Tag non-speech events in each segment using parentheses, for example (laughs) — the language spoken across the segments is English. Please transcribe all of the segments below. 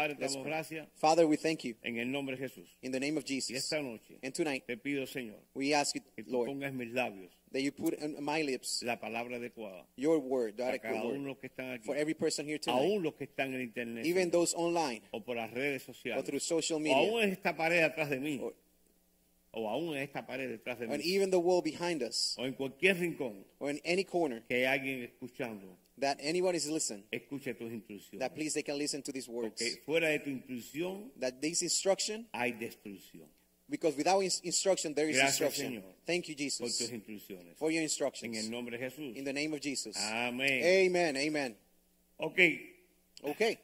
Padre, te damos gracias Father, we thank you. en el nombre de Jesús. in the name of Y Jesus. esta noche And tonight, te pido, Señor, we ask you, que Lord, pongas mis labios that you put on my lips la palabra adecuada your word, the adequate word, aquí, for every person here tonight, aún los que están en internet, even those online o por las redes or through social o media, aún en esta pared atrás de mí, Or- o aún en esta pared detrás de and even the wall behind us, o en cualquier rincón or in any corner. que hay alguien escuchando, that anyone is listening, escuche tus instrucciones. that please they can listen to these words. Porque fuera de tu instrucción That this instruction, hay destrucción. because without ins- instruction, there is Gracias, instruction. Señor, Thank you, Por tus Jesus, instrucciones. for your En instructions. el nombre de Jesús. In the name of Jesus. Amén. Amen. Amen. Ok, Okay.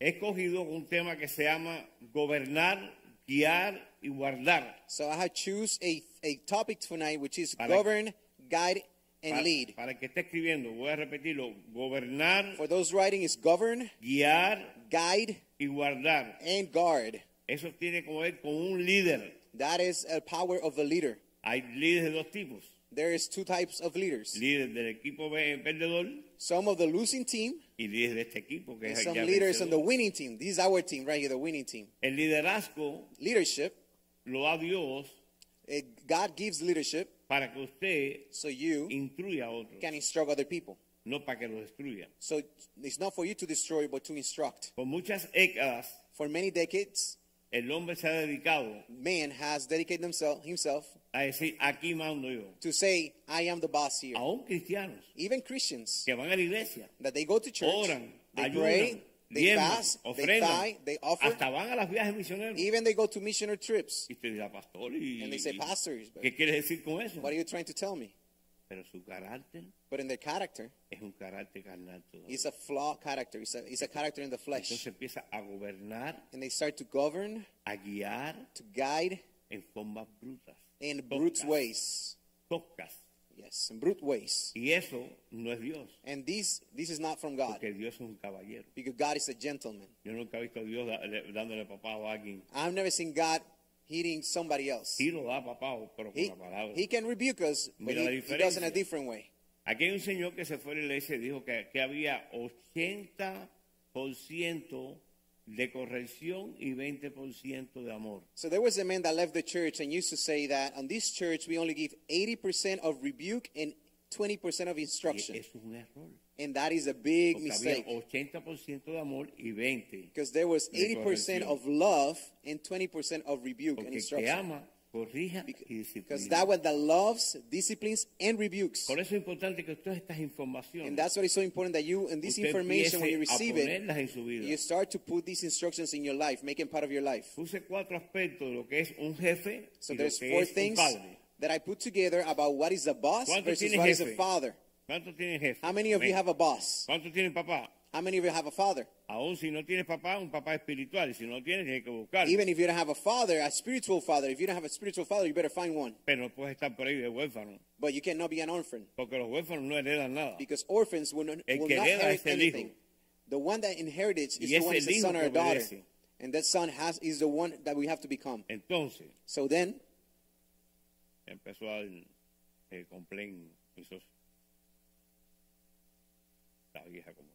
he escogido un tema que se llama gobernar, guiar y guardar. So I have choose a, a topic tonight, which is Para- govern, guide, and lead. para el que esté escribiendo, voy a repetirlo. Gobernar, For those writing is govern, guiar guide, y guardar. and guard. Eso tiene que ver con un líder. That is a power of the leader. Hay líderes de dos tipos. There is two types of leaders. Líderes del equipo ve- perdedor Some of the losing team y líderes de este equipo que and es some ya leaders on the vencedor. winning team. This is our team right here, the winning team. El liderazgo Leadership, lo da Dios eh, God gives leadership para que usted so you instruya a otros, can instruct other people. no para que los destruya. So it's not for you to destroy, but to instruct. Por muchas décadas, For many decades, el hombre se ha dedicado man has dedicated himself, himself a decir, aquí mando yo. to say, I am the boss here. Aún cristianos Even Christians, que van a la iglesia, that they go to church, oran, they ayudan, pray, they fast, they ofrendan, tithe, they offer, hasta van a las viajes misioneros. even they go to missionary trips. Y usted dirá, pastor, y, And they say, pastors, but ¿qué quiere decir con eso? what are you trying to tell me? Pero su carácter But in their character, es un carácter carnal it's a flawed character. It's a, it's a character in the flesh. Entonces empieza a gobernar, And they start to govern, a guiar to guide en formas brutas. in brute ways. toscas. Yes, in brute ways. Y eso no es Dios, And this, this is not from God. porque Dios es un caballero. Because God is a gentleman. Yo nunca he visto a Dios dándole a alguien. I've never seen God hitting somebody else. Sí lo da pero con He, la palabra. he can rebuke us, but Mira he, he does in a different way. Aquí hay un señor que se fue a la iglesia y dijo que, que había 80% de corrección y 20% de amor. So there was a man that left the church and used to say that on this church we only give 80% of rebuke and 20% of instruction. es un error. And that is a big Porque mistake de amor y 20%. because there was 80% of love and 20% of rebuke and Porque que instruction. Corrija y Because that one that loves, disciplines, and rebukes. Por eso es importante que todas estas informaciones And that's why it's so important that you, and this usted information, when you empiece a receive it, ponerlas en su vida. you start to put these instructions in your life, make them part of your life. Puse cuatro aspectos de lo que es un jefe So y lo there's que four es un things padre. that I put together about what is a boss ¿Cuántos versus what is a jefe? father. ¿Cuántos tienen jefe? How many of you Amén. have a boss? ¿Cuántos tienen papá? How many of you have a father? Aún si no tienes papá, un papá espiritual. Y si no tienes, tienes que buscar. Even if you don't have a father, a spiritual father, if you don't have a spiritual father, you better find one. Pero puedes estar por ahí de huérfano. But you cannot be an orphan Porque los huérfanos no heredan nada. because orphans will not, El will not inherit anything. hijo. The one that inherits is the one is el a son or daughter. obedece. And that son has is the one that we have to become. Entonces, So then, empezó a eh, complain mi socio. La vieja como.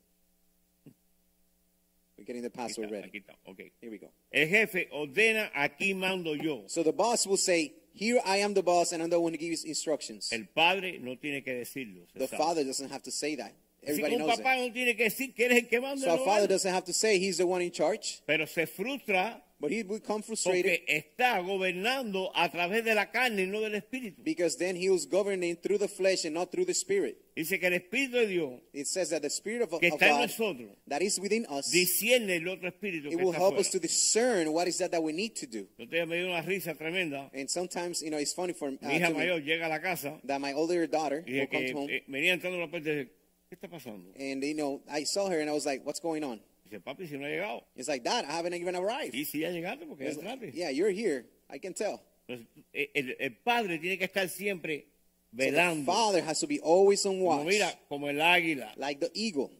We're getting the password está, ready. está, ok. Here we go. El jefe ordena, aquí mando yo. So the boss will say, Here I am the boss, and I'm the one who gives instructions. El padre no tiene que decirlo. The sabe. father doesn't have to say that. Everybody knows papá it. no tiene que decir que eres el que manda. So a father doesn't have to say he's the one in charge, Pero se frustra but he will come frustrated porque está gobernando a través de la carne y no del espíritu. because then he was governing through the flesh and not through the spirit. Dice que el espíritu de Dios It says that the spirit of, of que está en God nosotros that is within us, discierne el otro espíritu it que will help us to discern what is that that we need to do. Me dio una risa tremenda. And sometimes, you know, it's funny for uh, Mi hija to me llega a la casa that my older daughter y will come home, eh, venía entrando la puerta ¿qué está pasando? and you know, I saw her and I was like, "What's going on?" Dice, papi, si no ha llegado. It's like, "Dad, I haven't even arrived." Y si ya llegaste porque ya It's like, entraste. yeah, you're here. I can tell. Entonces, el, el- el padre tiene que estar siempre So the velando. father has to be always on como watch, mira, como el águila. like the eagle.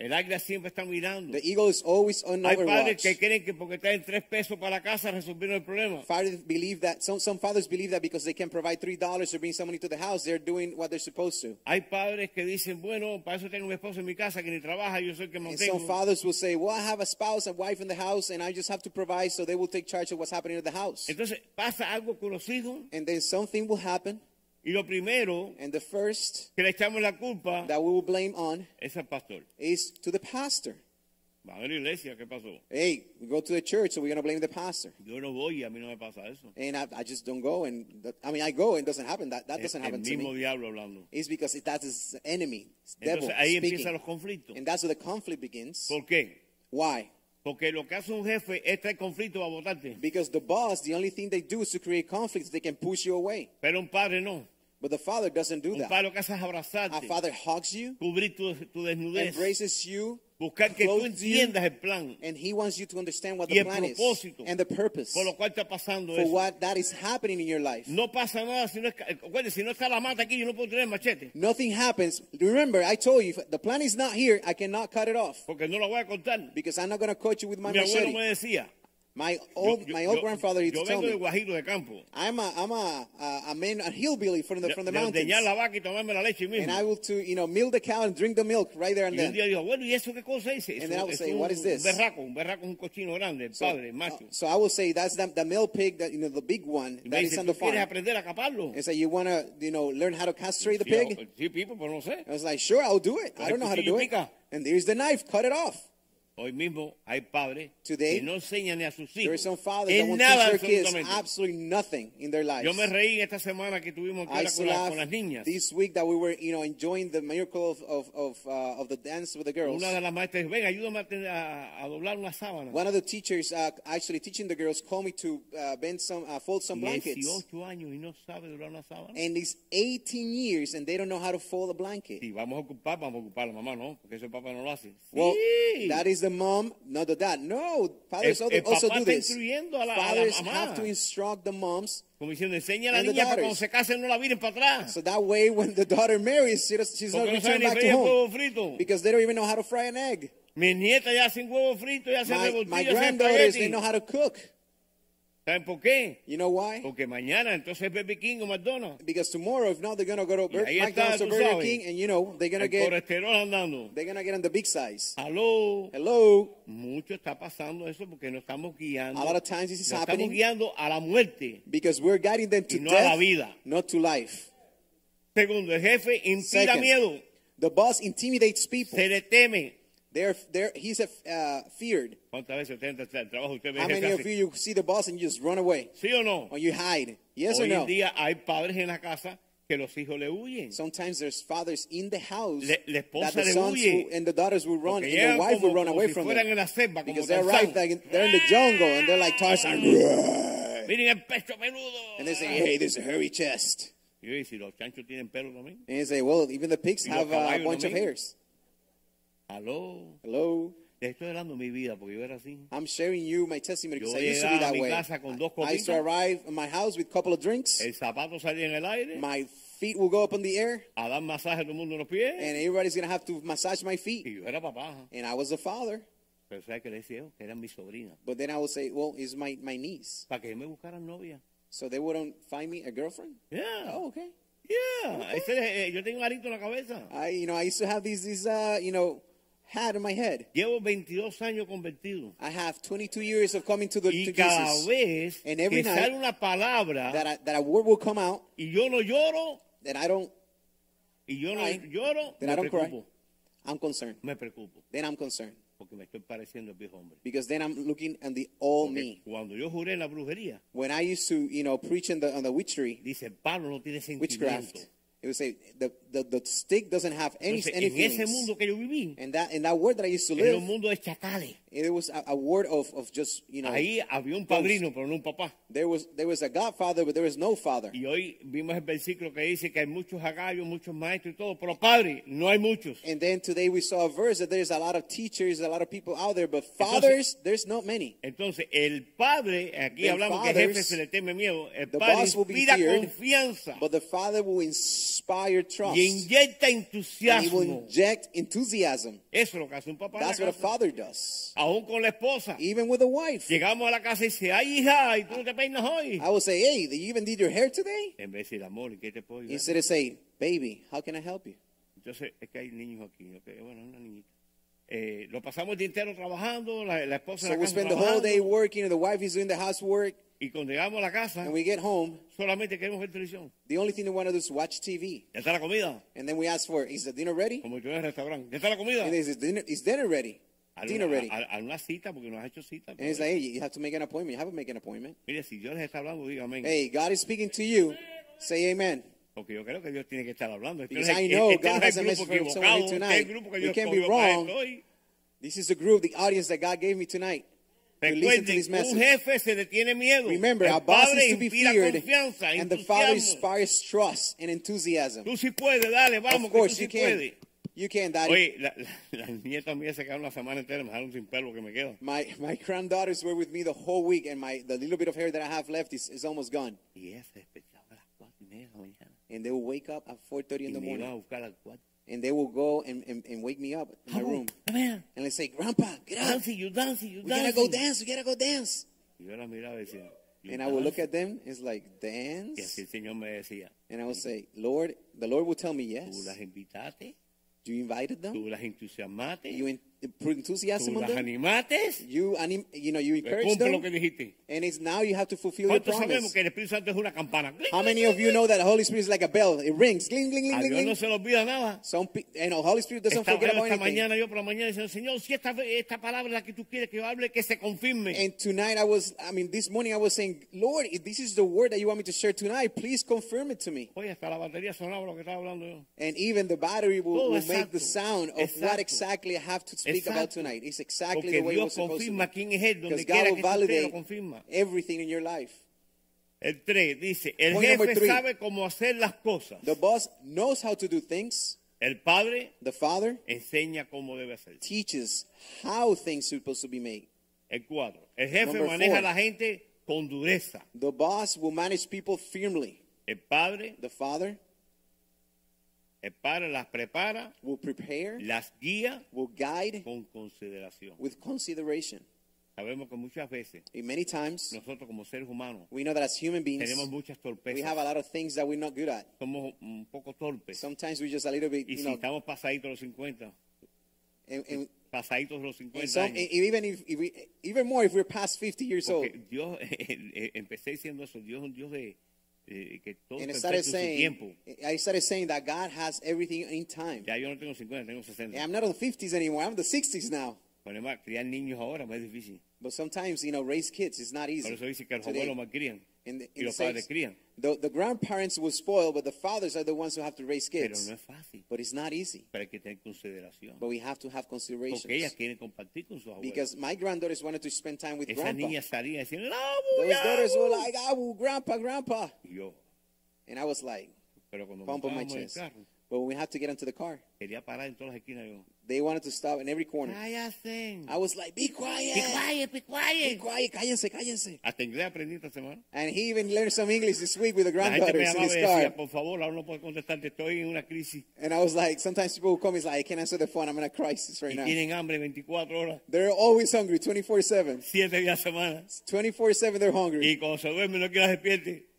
El águila siempre está mirando. The eagle is always on Hay padres que creen que porque traen tres pesos para la casa resolvieron el problema. Fathers believe that some, some fathers believe that because they can provide three dollars to bring somebody to the house, they're doing what they're supposed to. Hay padres que dicen, bueno, para eso tengo mi esposo en mi casa que ni trabaja, yo soy el que And some mantengo. fathers will say, "Well, I have a spouse, a wife in the house, and I just have to provide, so they will take charge of what's happening in the house." Entonces pasa algo con los hijos And then something will happen, y lo primero and the first que le echamos la culpa that we will blame on es al pastor. is to the pastor. Va a la iglesia, ¿qué pasó? Hey, we go to the church, so we're gonna blame the pastor. Yo no voy a mí no me pasa eso. And I, I just don't go, and I mean, I go, and it doesn't happen. That that doesn't el happen to mismo me. diablo hablando. It's because it, that is enemy, it's devil Entonces ahí empiezan speaking, los conflictos. and that's where the conflict begins. ¿Por qué? Why? Porque lo que hace un jefe es traer conflicto a votarte. Because the boss, the only thing they do is to create conflicts. They can push you away. Pero un padre no. But the father doesn't do Un that. padre lo que hace es A father hugs you, cubrir tu, tu desnudez, embraces you, buscar que tú entiendas el plan and he wants you to understand what the plan is and the purpose por lo cual está pasando for eso. what that is happening in your life. No pasa nada si no, es, eh, acuérdense, si no está la mata aquí, yo no puedo tener machete. Nothing happens. Remember, I told you, if the plan is not here, I cannot cut it off Porque no lo voy a contar. because I'm not going to cut you with my Mi abuelo machete. me decía. My old, yo- my old yo- grandfather used yo to tell vengo me, Guajiro de campo. I'm a, I'm a, a, a man, a hillbilly from the, De, from the mountains. la vaca y tomarme la leche mismo. And I will to, you know, milk the cow and drink the milk right there and then. digo, bueno, ¿y eso qué cosa es? And then I es say, what is this? un berraco, un berraco es un cochino grande, So, padre, macho. uh, so I will say that's the, the male pig that, you know, the big one that is dice, on ¿tú the quieres farm. aprender a caparlo? And so you want to, you know, learn how to castrate the pig? sí, pero no sé. I was like, sure, I'll do it. I don't know how to do it. And there's the knife. Cut it off. Hoy mismo hay padres Today, que no enseñan a sus hijos en nada absolutamente. absolutely nothing in their lives. Yo me reí esta semana que tuvimos que con, la- con las niñas. this week that we were, you know, enjoying the miracle of of of, uh, of the dance with the girls. Una de las maestras, ven, ayúdame a, a- doblar una sábana. One of the teachers uh, actually teaching the girls called me to uh, bend some, uh, fold some blankets. 18 años y no sabe doblar una sábana. And it's 18 years and they don't know how to fold a blanket. Sí, vamos a ocupar, vamos a ocupar la mamá, ¿no? Porque ese papá no lo hace. Well, Sí. that is the mom, not the dad. No, fathers El- also, el also do this. a la- a la Fathers have to instruct the moms Como diciendo, enseña a la niña para cuando se casen no la viren para atrás. so that way when the daughter marries, she does, she's not Porque no saben returned back to home frito. because they don't even know how to fry an egg. Mis nietas ya huevo frito, ya My, granddaughters, they know how to cook. ¿Saben por qué? You know why? Porque mañana entonces es Burger King o McDonald's. Because tomorrow, if not, they're gonna go to Bur- McDonald's or Burger sabes. King, and you know they're gonna El get colesterol andando. they're gonna get on the big size. Aló. Hello. Mucho está pasando eso porque nos estamos guiando. A lot of times this is happening. estamos guiando a la muerte. Because we're guiding them to no a la death, vida. not to life. Segundo, el jefe inspira Second. miedo. The boss intimidates people. Se le teme. They're, they're, he's a, uh, feared. ¿Cuántas veces usted entra al trabajo usted ve How many of you you see the boss and you just run away ¿Sí o no? or you hide? Yes or no? en día hay padres en la casa que los hijos le huyen. Sometimes there's fathers in the house Le- la esposa that the le sons huye. will, and the daughters will run Porque and the wife will run away si from them en la selva, because they're right like, they're in the jungle and they're like Tarzan (laughs) Miren el pecho peludo. and they say hey there's a hairy chest Y si los chanchos tienen pelo también? and they say well even the pigs have uh, a bunch of hairs Hello Le estoy hablando mi vida porque yo era así. I'm sharing you my testimony because Yo I used to be that way casa con dos I used to arrive in my house with a couple of drinks El zapato salía en el aire. my feet will go up in the air A dar masaje todo el mundo los pies. and everybody's gonna have to massage my feet Y yo era papá. and I was a father Pero ¿sabes qué le decía yo? Que eran mis sobrinas. but then I would say well it's my, my niece Para que me buscaran novia. so they wouldn't find me a girlfriend Yeah. oh okay Yeah. Ese, eh, yo tengo arito en la cabeza. I, you know, I used to have these, these, uh, you know, hat in my head. Llevo 22 años convertido. I have 22 years of coming to the Y to cada Jesus. vez And every que night sale una palabra That I, that a word will come out, y yo no lloro, that I don't, y yo no Cry. lloro, that I don't cry. I'm concerned. Me preocupo. Then I'm concerned Porque me estoy pareciendo viejo hombre. because then I'm looking at the all Porque me. cuando yo juré en la brujería, When I used to, you know, preach in the on the witchery, dice, Pablo no tiene witchcraft, sentimiento. It would say the, the, the stick doesn't have any Entonces, any en ese mundo que yo viví, And that in that word that I used to era un live, mundo de chacales. It was a, a word of, of just, you know, Ahí había un padrino, pero no un papá. there was there was a godfather, but there was no father. Y hoy vimos el versículo que dice que hay muchos agallos, muchos maestros y todo, pero padre, no hay muchos. And then today we saw a verse that there's a lot of teachers, a lot of people out there, but fathers, there's not many. Entonces, el padre, aquí The hablamos que fathers, jefe se le teme miedo, el the padre boss will be inspira feared, confianza But the father will inspire trust. y inyecta And he will inject enthusiasm. Eso es lo que hace un papá. That's what a father does. Aún con la esposa. Even with a wife. Llegamos a la casa y dice, ay hija, ¿y tú no te peinas hoy? I will say, hey, you even did your hair today? En vez de decir, amor, ¿y qué te puedo ayudar? Instead of say, baby, how can I help you? Entonces, es que hay niños aquí. ok, Bueno, una niñita. Eh, lo pasamos el día entero trabajando, la, la esposa So en la we casa spend the whole day working, and the wife is doing the housework, y cuando llegamos a la casa, and we get home. solamente queremos ver televisión. The only thing they want to do is watch TV. ¿Ya está la comida? And then we ask for, is the dinner ready? Como yo en el restaurante. ¿Ya está la comida? And they say, is dinner, is dinner ready? Dinner ready. haz- una cita, porque no has hecho cita. And it's like, hey, you have to make an appointment. You have to make an appointment. Mire, si Dios les está hablando, diga amén. Hey, God is speaking to you. Say amen. Porque yo creo que Dios tiene que estar hablando. Because I know God has a message for someone equivocado, este es tonight. We can't be wrong. This is the group, the audience that God gave me tonight to listen to this Recuerden, un message. jefe se le tiene miedo. Remember, el our boss is to be feared, and the father inspires trust and enthusiasm. Tú sí puedes, dale, vamos, Of que tú course, sí you can. puedes. You can, Daddy. Oye, la- (laughs) la- las nietas mías se quedaron una semana entera, me dejaron sin pelo que me queda. My my granddaughters were with me the whole week, and my the little bit of hair that I have left is, is almost gone. Y se a las cuatro y media de la mañana. And they will wake up at 4:30 in the iba a morning, buscar al cuarto. and they will go and, and, and wake me up in my room, come and they say, "Grandpa, get up! Dancing, you dancing, you We gotta go dance. We gotta go dance." Y yo la miraba y decía, "You And I will look at them. It's like Y dance, así el Señor me decía, and I will say, "Lord, the Lord will tell me tú yes. las invitaste, You invited them. You enthusiasm tú on las them. You anim, you know you encourage cumple lo them, que dijiste. and it's now you have to fulfill your ¿Cuántos sabemos promise." que el Espíritu Santo es una campana? How many of you know that the Holy Spirit is like a bell? It rings, gling, gling, gling, A gling, Dios no gling. se le olvida nada. Some, pe- you know, Holy Spirit doesn't forget about esta anything. mañana yo por la mañana diciendo, Señor, si esta, esta palabra es la que tú quieres que yo hable, que se confirme. And tonight I was, I mean, this morning I was saying, Lord, if this is the word that you want me to share tonight, please confirm it to me. Oye, hasta la batería sonaba lo que estaba hablando yo. And even the battery will, Todo will make the exacto. sound of Exacto. what exactly I have to speak about tonight. It's exactly Porque the way Dios was supposed to confirma be. quién es Él, donde Because quiera God will que tú estés, lo validate confirma. everything in your life. El 3 dice, el Point number jefe three. sabe cómo hacer las cosas. The boss knows how to do things. El padre The father enseña cómo debe hacer. teaches how things are supposed to be made. El 4. El jefe Number maneja four. a la gente con dureza. The boss will manage people firmly. El padre, The father padre las prepara, will prepare, las guía will guide con consideración. with consideration. Sabemos que muchas veces And many times, nosotros como seres humanos we know that as human beings, tenemos muchas we torpezas. have a lot of things that we're not good at. Somos un poco torpes. Sometimes we're just a little bit, Y you si know, estamos pasaditos los 50, and, and, pasaditos los 50 and some, años. and even if, if we, even more if we're past 50 years old. Porque Dios, (laughs) empecé diciendo eso, Dios es un Dios de eh, And I started perfecto en su saying. Eh, I started saying that God has everything in time. Ya yo no tengo 50, tengo 60. And I'm not in the 50s anymore. I'm in the 60s now. Criar niños ahora más difícil. But sometimes, you know, raise kids is not Por easy. eso dice que los abuelos más crían In the, y in the padres crían. the, the grandparents will spoil, but the fathers are the ones who have to raise Pero kids. no es fácil. But it's not easy. Pero hay que tener consideración. But we have to have Porque considerations. ellas quieren compartir con sus abuelos. Because my granddaughters wanted to spend time with Esas grandpa. niñas salían y decían, Those ¡Abu, daughters were Abu!" like, oh, grandpa, grandpa. Y yo, And I was like, pero cuando on my montábamos en el chest. carro, But when we had to get into the car, quería parar en todas las esquinas. Yo, they wanted to stop in every corner. ¡Cállate! I was like, be quiet. ¡Be quiet, be quiet. Be quiet! quiet, cállense, cállense. Hasta inglés aprendí esta semana. And he even learned some English this week with the La gente me granddaughters in his y decía, por favor, ahora no puedo contestarte, estoy en una crisis. And I was like, sometimes people will call me, it's like, I can't answer the phone. I'm in a crisis right Y now. tienen hambre 24 horas, They're always hungry, 24 7. 7 días a semana. 24 7, they're hungry. Y cuando se duermen, no quiero que las despierte.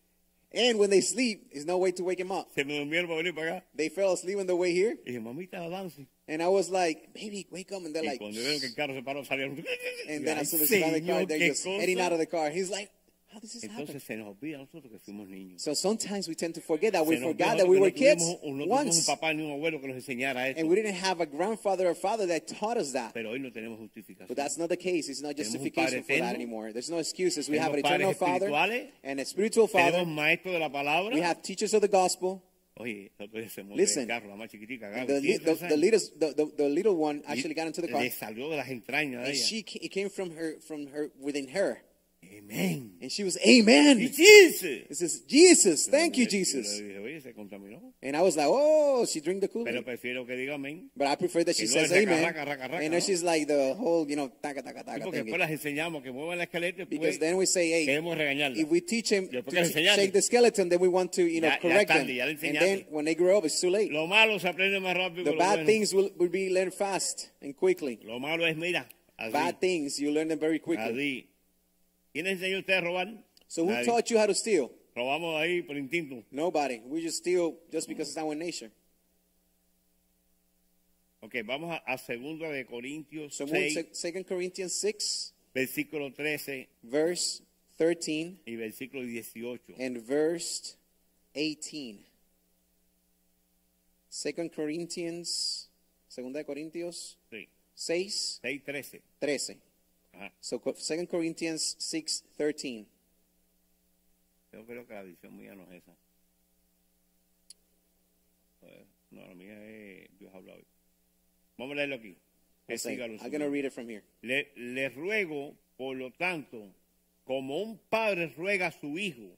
And when they sleep, there's no way to wake them up. Se me durmieron para venir para acá. They fell asleep on the way here. Y dije, mamita, avance. And I was like, baby, wake up. And they're Y like, cuando vieron que el carro se paró, salieron. and then (laughs) as soon as they got in the car, they're just heading out of the car. He's like, how does this happen? Entonces se nos olvida a nosotros que fuimos niños. So sometimes we tend to forget that we Se nos forgot that we que were no kids tuvimos un- no tuvimos un once. papá ni un abuelo que nos enseñara esto. And we didn't have a grandfather or father that taught us that. Pero hoy no tenemos justificación. But that's not the case. It's not Tenemos un justification Padre for that eterno. anymore. There's no excuses. We have an Tenemos eternal padres father espirituales. and a spiritual Tenemos father. maestros de la palabra. We have teachers of the gospel. Oye, el otro día se montó en Listen. el carro, la más chiquitica. Gaby, the, tiene the, tres the, años. little, the, the, the little one actually got into the car, Le salió de las entrañas de and ella. she ca- it came from her from her within her, Amén. and she was, "Amen." Jesus. It says, "Jesus, thank you, Jesus." dije, oye, se contaminó. And I was like, "Oh, she drink the Kool Pero Aid." prefiero que diga amén. But I prefer that she says amen. And then she's like the whole, you know, taca, taca, taca. porque thingy. después las enseñamos que muevan la esqueleto y Because then we say, hey, if we teach him to que le enseñaste. shake the skeleton, then we want to, you know, correct them. And then when they grow up, it's too late. Lo malo se aprende más rápido The bad things will, will be learned fast and quickly. Lo malo es, mira, Bad things, you learn them very quickly. ¿Quién enseñó a ustedes a robar? So who Nadie. taught you how to steal? Robamos ahí por instinto. Nobody. We just steal just because it's our nature. Ok, vamos a, a segunda de Corintios So 6, 2 Corinthians 6, versículo 13 verse 13 y versículo 18. and verse 18. 2 Corinthians, Segunda de Corintios Sí, 6, 6, 13. 13. Ajá. So 2 Corinthians 6, 13. Yo creo que la visión mía no es esa. Eh, No, la mía es Dios habla hoy. Vamos a leerlo aquí. Que siga I'm going to read it from here. Le, le ruego, por lo tanto, como un padre ruega a su hijo,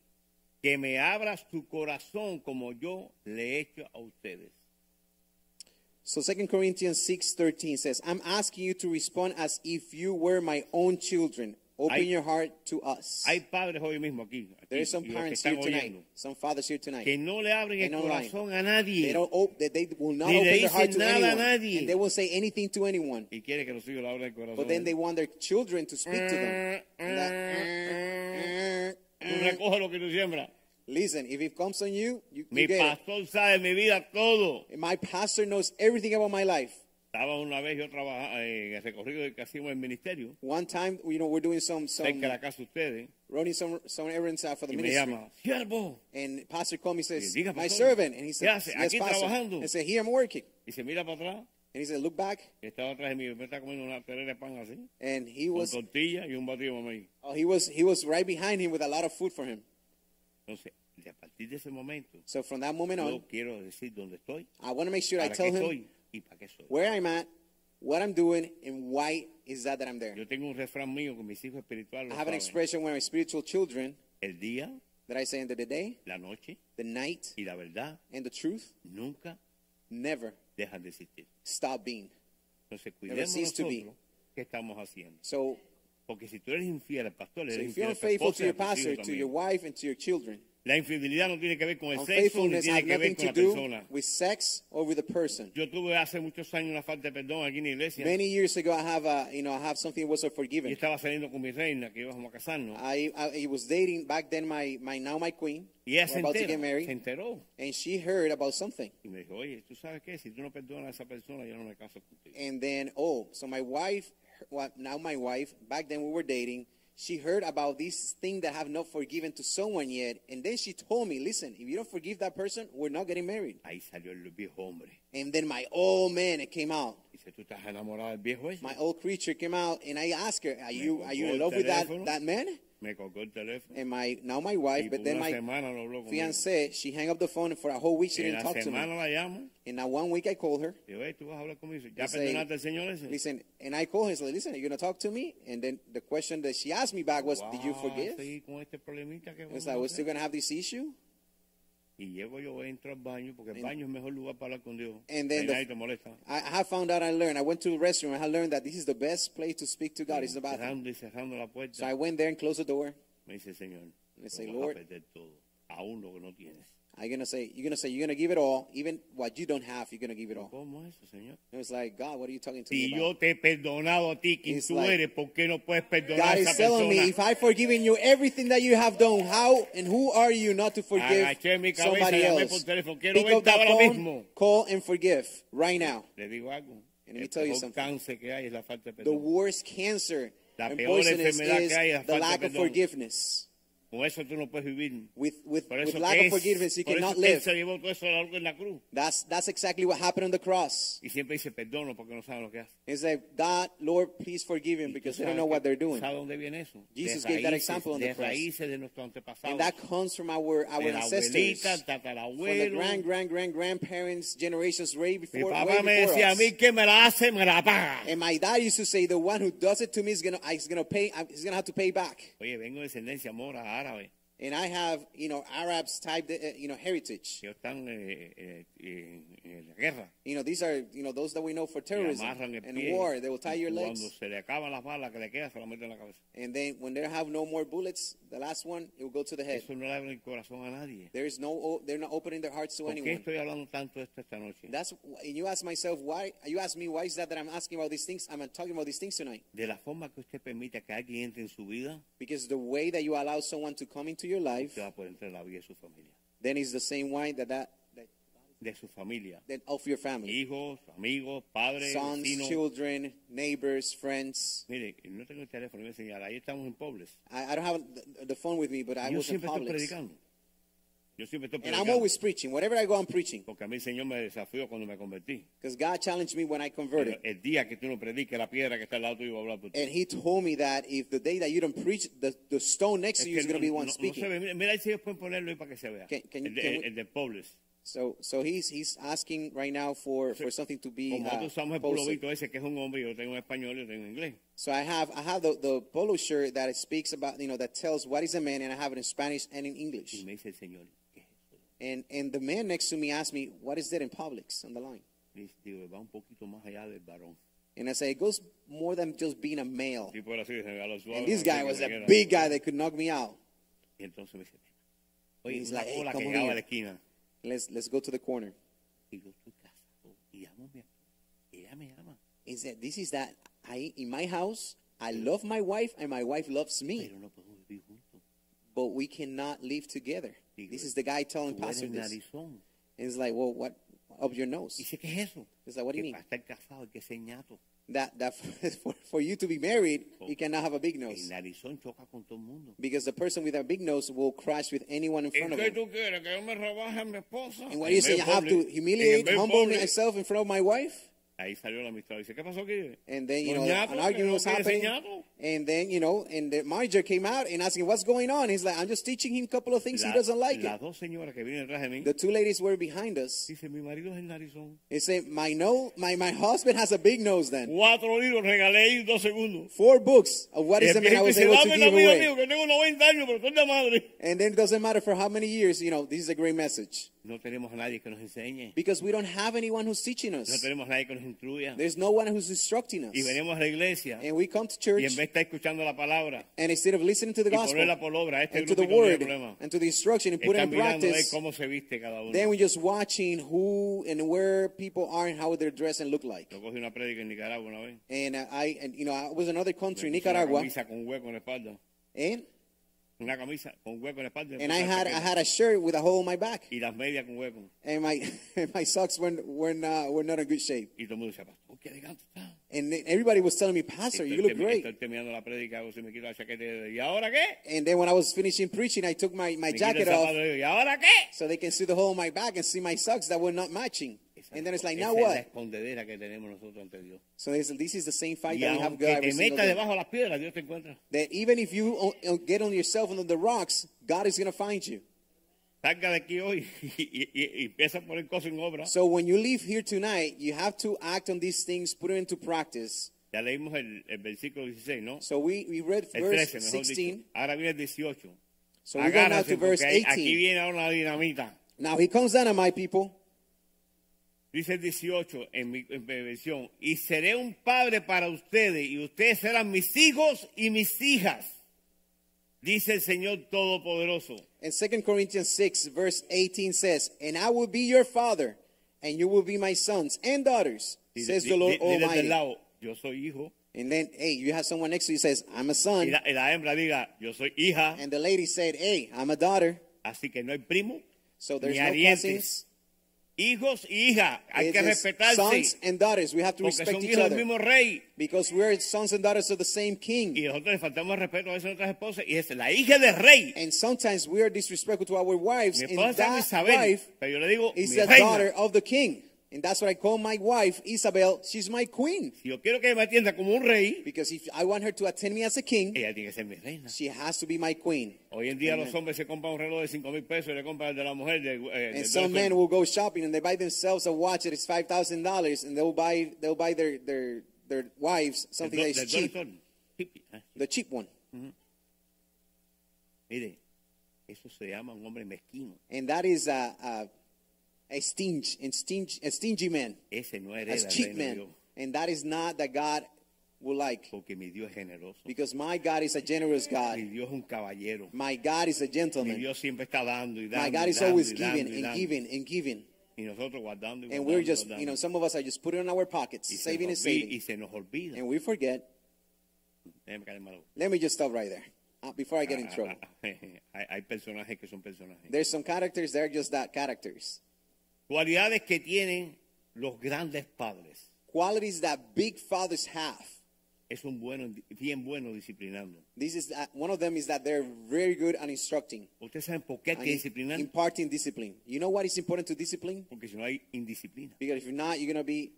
que me abra su corazón como yo le he hecho a ustedes. So 2 Corinthians 6:13 says, "I'm asking you to respond as if you were my own children. Open Hay- your heart to us." Hay padres hoy mismo aquí, aquí, there are some y los que parents here tonight, oyendo, some fathers here tonight. que no le abren el online. corazón a nadie They don't open, they, they will not open their heart to anyone, and they won't say anything to anyone. y quiere que los hijos le abran el corazón. But then they want their children to speak to them. Mm, and that- mm, Tú mm, recoges lo que tú siembras. Listen, if it comes on you, you, you Mi get it. sabe mi vida todo. My pastor knows everything about my life. Estaba una vez yo trabajaba en el recorrido que hacíamos en el ministerio, One time, you know, we're doing some cerca some de la casa de ustedes, running some some errands uh, for the y me ministry. llama, siervo, And pastor called me and says, diga, "My servant," and he ¿qué said, hace? "Yes, Aquí pastor." trabajando. And said, "Here I'm working." y se mira para atrás, And he said, "Look back." estaba atrás de mí, me está comiendo una telera de pan así, And he con tortilla y un batido de maíz. oh, he was he was right behind him with a lot of food for him. Entonces, de a partir de ese momento, So from that moment yo on, quiero decir dónde estoy, I want to make sure I para tell qué him soy y para qué soy. where I'm at, what I'm doing, and why is that that I'm there. Yo tengo un refrán mío con mis hijos espirituales. I have an saben. expression where my spiritual children El día, that I say into the day, la noche the night, y la verdad and the truth nunca never dejan de existir. stop being. Entonces, Never cuidemos cease to be. nosotros qué estamos haciendo. So, Porque si tú eres infiel al pastor, so eres if you're infiel a tu unfaithful esposa to your pastor, to your wife, and to your children, La infidelidad no tiene que ver con el sexo, ni tiene has que ver con to la do persona. with sex or with the person. Yo tuve hace muchos años una falta de perdón aquí en la iglesia Many years ago, I have a, you know, I have something that was y forgiven. estaba saliendo con mi reina que íbamos a casarnos. I, I, I was dating back then my, my now my queen. Y ella se, about to get married, se enteró and she heard about something. y me dijo, oye, ¿tú sabes qué? Si tú no perdonas a esa persona, yo no me caso contigo. And then, oh, so my wife, now my wife, back then we were dating, she heard about this thing that I have not forgiven to someone yet. And then she told me, listen, if you don't forgive that person, we're not getting married. Ahí salió el viejo hombre. And then my old man, it came out. Dice, ¿tú estás enamorado del viejo ese? My old creature came out, and I asked her, are you, are you in love with that, that man? Me colgó el teléfono. And my, now my Y wife, but then una my semana no habló conmigo. fiance, she hung up the phone and for a whole week she En didn't la talk to semana me. la llamo. And now one week I called her. Digo, hey, tú vas a hablar conmigo. ¿Ya say, perdonaste al señor ese? Listen, and I called her and said, listen, are you going to talk to me? And then the question that she asked me back was, did you Wow, forgive? seguir con este problemita que It's vamos like, a we're hacer. still going to have this issue? Y llego yo, entro al baño, porque el baño es mejor lugar para hablar con Dios. And then the- te molesta. I, I have found out I learned. I went to the restroom. I learned that this is the best place to speak to God. It's the bathroom. Cerrando y cerrando la puerta. So I went there and closed the door. me dice Señor, I say, Lord- a perder todo, aún lo que no tienes. I'm gonna say, you're gonna say, you're gonna give it all, even what you don't have. You're gonna give it all. ¿Cómo es eso, Señor? It was like, God, what are you talking to Si me yo about? te he perdonado a ti, quien It's tú like- eres, ¿por qué no puedes perdonar a God esa is telling me, persona? if I've forgiven you everything that you have done, how and who are you not to forgive Agaché mi cabeza, somebody llamé else? teléfono, quiero Pick up verte that ahora phone, mismo. call and forgive right now. Le digo algo. And let me El tell you peor something. cáncer que hay es la falta de The perdón. worst cancer La and peor poisonous enfermedad is que hay es la the falta de lack of perdón. forgiveness. Con eso tú no puedes vivir. With, with, Por with eso, lack of es- forgiveness, you por cannot live. se llevó todo eso a lo largo en la cruz. That's, that's exactly what happened on the cross. Y siempre dice, perdono porque no saben lo que hacen. It's like, God, Lord, please forgive him because they don't know what they're doing. ¿Sabes dónde viene eso? Jesus gave that example on the cross. raíces de nuestros antepasados. And that comes from our, our ancestors. From the grand, grand, grand, grandparents, generations way Mi before, papá way me decía, a us. mí que me la hace, me la paga. And my dad used to say, the one who does it to me is gonna pay, uh, he's gonna have to pay back. Oye, vengo de descendencia mora, árabe. And I have, you know, Arabs type, uh, you know, heritage. que están eh, eh, en, en la guerra. You know, these are, you know, those that we know for terrorism and war. They will tie your Cuando legs. se le acaban las balas que le quedan, se la meten en la cabeza. And then when they have no more bullets, the last one, it will go to the head. Eso no le abre el corazón a nadie. There is no, they're not opening their hearts to ¿Por qué anyone. estoy hablando tanto de esto esta noche? That's, and you ask myself, why, you ask me, why is that that I'm asking about these things? I'm talking about these things tonight. De la forma que usted permite que alguien entre en su vida, Because the way that you allow someone to come into your life, usted va a poder la vida de su familia. then is the same way that, that, that, De su familia. that of your family. Hijos, amigos, padres, Sons, vecinos. children, neighbors, friends. Mire, no tengo el teléfono, voy a enseñar. Ahí estamos en Publix. I, I don't have the, the phone with me, but I Yo was in siempre estoy Publix. predicando. Yo siempre estoy And I'm always preaching. Wherever I go, I'm preaching. Porque a mí el Señor me desafió cuando me convertí. Because God challenged me when I converted. Pero el día que tú no prediques, la piedra que está al lado tuyo va a hablar por ti. And he told me that if the day that you don't preach, the, the stone next Es to you is going to be no- one no- no speaking. se ve. Mira, ahí si ellos pueden ponerlo ahí para que se vea. Can- can you- el, can el- we- el de Publix. So, so he's he's asking right now for, for something to be uh, el posted. pulovito ese que es un hombre, yo tengo en español y yo tengo en inglés. So I have I have the, the polo shirt that it speaks about you know that tells what is a man, and I have it in Spanish and in English. And and the man next to me asked me, "What is that in Publix on the line?" Digo, va un poquito más allá del varón. And I say, "It goes more than just being a male." Y por así, a lo suave. And this guy was a big guy that could knock me out. Y entonces me dice, oye, He's like, hey, come llegaba here. Let's let's go to the corner. Y yo estoy casado y amo a mi esposa. Ella me ama. He said, "This is that I in my house. I love my wife, and my wife loves me, Pero no podemos vivir juntos. but we cannot live together." Digo, This is the guy telling Tú Pastor this. narizón. And it's like, "Well, what up your nose?" Dice, ¿qué es eso? It's like, what do you mean? casado que ser ñato. that that (laughs) for, for you to be married, Oh. you cannot have a big nose narizón choca con todo mundo. because the person with a big nose will crash with anyone in front of qué him. tú quieres? ¿Que yo me rebaje a mi? And what do you say? vez I have to humiliate, humble myself in front of my wife? Ahí salió la amistad. Dice, ¿qué pasó aquí? And then you know an argument was happening. And then you know, and the manager came out and asking, "What's going on?" He's like, "I'm just teaching him a couple of things he doesn't like Las it." dos señoras que vienen detrás de mí. The two ladies were behind us. Dice, mi marido es el narizón. They say, "My no, my my husband has a big nose." Then Cuatro libros regalé dos segundos. four books of what Y the man I was able to give away. que tengo 90 años, pero de madre. And then it doesn't matter for how many years. You know, this is a great message No tenemos a nadie que nos enseñe. because we don't have anyone who's teaching No us. tenemos a nadie que nos instruya. There's no one who's instructing us. Y venimos a la iglesia. And we come to Y church, en vez de estar escuchando la palabra and instead of listening to the y gospel ponerla por obra, este and to the no word problema. and to the instruction and put it in mirando a ver practice, cómo se viste cada uno. then we're just watching who and where people are and how they're dressed and look like. Yo cogí una en Nicaragua una vez. And uh, I, and you know, I was in another country, Una Nicaragua, camisa con hueco en la espalda. and Una camisa con hueco en la espalda. and I had I had a shirt with a hole in my back, y las medias con hueco. and my (laughs) my socks were were not uh, were not in good shape. Y todo el mundo decía, qué elegante está. And everybody was telling me, Pastor, you look great. estoy terminando la prédica, hago, se me quito la chaqueta y ahora qué? And then when I was finishing preaching, I took my, my Me quito el jacket off ¿y ahora qué? so they can see the hole in my back and see my socks that were not matching. Esa- And then it's like, now es la what? escondedera que tenemos nosotros ante Dios. So there's, this is the same fight Y that we have God every single day. debajo de las piedras, Dios te encuentra. That even if you get on yourself under the rocks, God is going to find you. Salga de aquí hoy (laughs) y, y- y- y empieza a poner cosas en obra. So when you leave here tonight, you have to act on these things, put it into practice. Ya leímos el, el versículo 16, ¿no? So we, we read El verse 13, 16. dicho. Ahora viene el 18. So we go now to verse porque ahí- aquí viene ahora la dinamita. Now he comes down on my people. Dice el 18 en mi, en mi versión, y seré un padre para ustedes, y ustedes serán mis hijos y mis hijas, dice el Señor Todopoderoso. And 2 Corinthians 6, verse 18 says, And I will be your father, and you will be my sons and daughters, Dile- says the Lord di- dile del Almighty. lado, yo soy hijo, And then, hey, you have someone next to you says, I'm a y son. la, y la hembra diga, yo soy hija, And the lady said, hey, I'm a daughter. así que no hay primo, So there's ni no arientes, cousins, Hijos y hijas, hay It que respetarse. sons and daughters. We have to Porque respect each other mismo rey. because we're sons and daughters of the same king. Y nosotros le faltamos respeto a nuestras esposas. Y es la hija del rey. And sometimes we are disrespectful to our wives, Mi and esposa llama that Isabel. wife Pero yo le digo, is mi the daughter of the king. And that's what I call my wife, Isabel. She's my queen. Si yo quiero que me atienda como un rey, Because if I want her to attend me as a king, ella tiene que ser mi reina. she has to be my queen. Hoy en día los hombres se compran un reloj de 5 mil pesos y le compran el de la mujer de, eh, de And some 12. men will go shopping and they buy themselves a watch that is five thousand dollars, and they'll buy they'll buy their their their wives something that Del is do- del cheap, ah. the cheap one. Mire, eso se llama un hombre mezquino. And that is a a, a stingy and stingy a stingy man, Ese no a cheap man, and that is not that God will like. Porque mi Dios generoso. Because my God is a generous God. Mi Dios un caballero. My God is a Mi gentleman. Dios siempre está dando dando. My God is always giving and giving and giving. Y nosotros guardando y And we're just, you know, some of us are just putting it in our pockets, y, saving and saving. se nos olvida. And we forget. Déjame calmar la voz. Let me just stop right there uh, before I get in trouble. (laughs) hay, hay personajes que son personajes. There's some characters, they're just that characters. Cualidades que tienen los grandes padres. Qualities that big fathers have. Es un bueno, bien bueno disciplinando. This is uh, one of them is that they're very good at instructing, ¿Ustedes saben por qué hay que disciplinar? imparting discipline. You know what is important to discipline? Porque si no hay indisciplina. Because if you're not, you're gonna be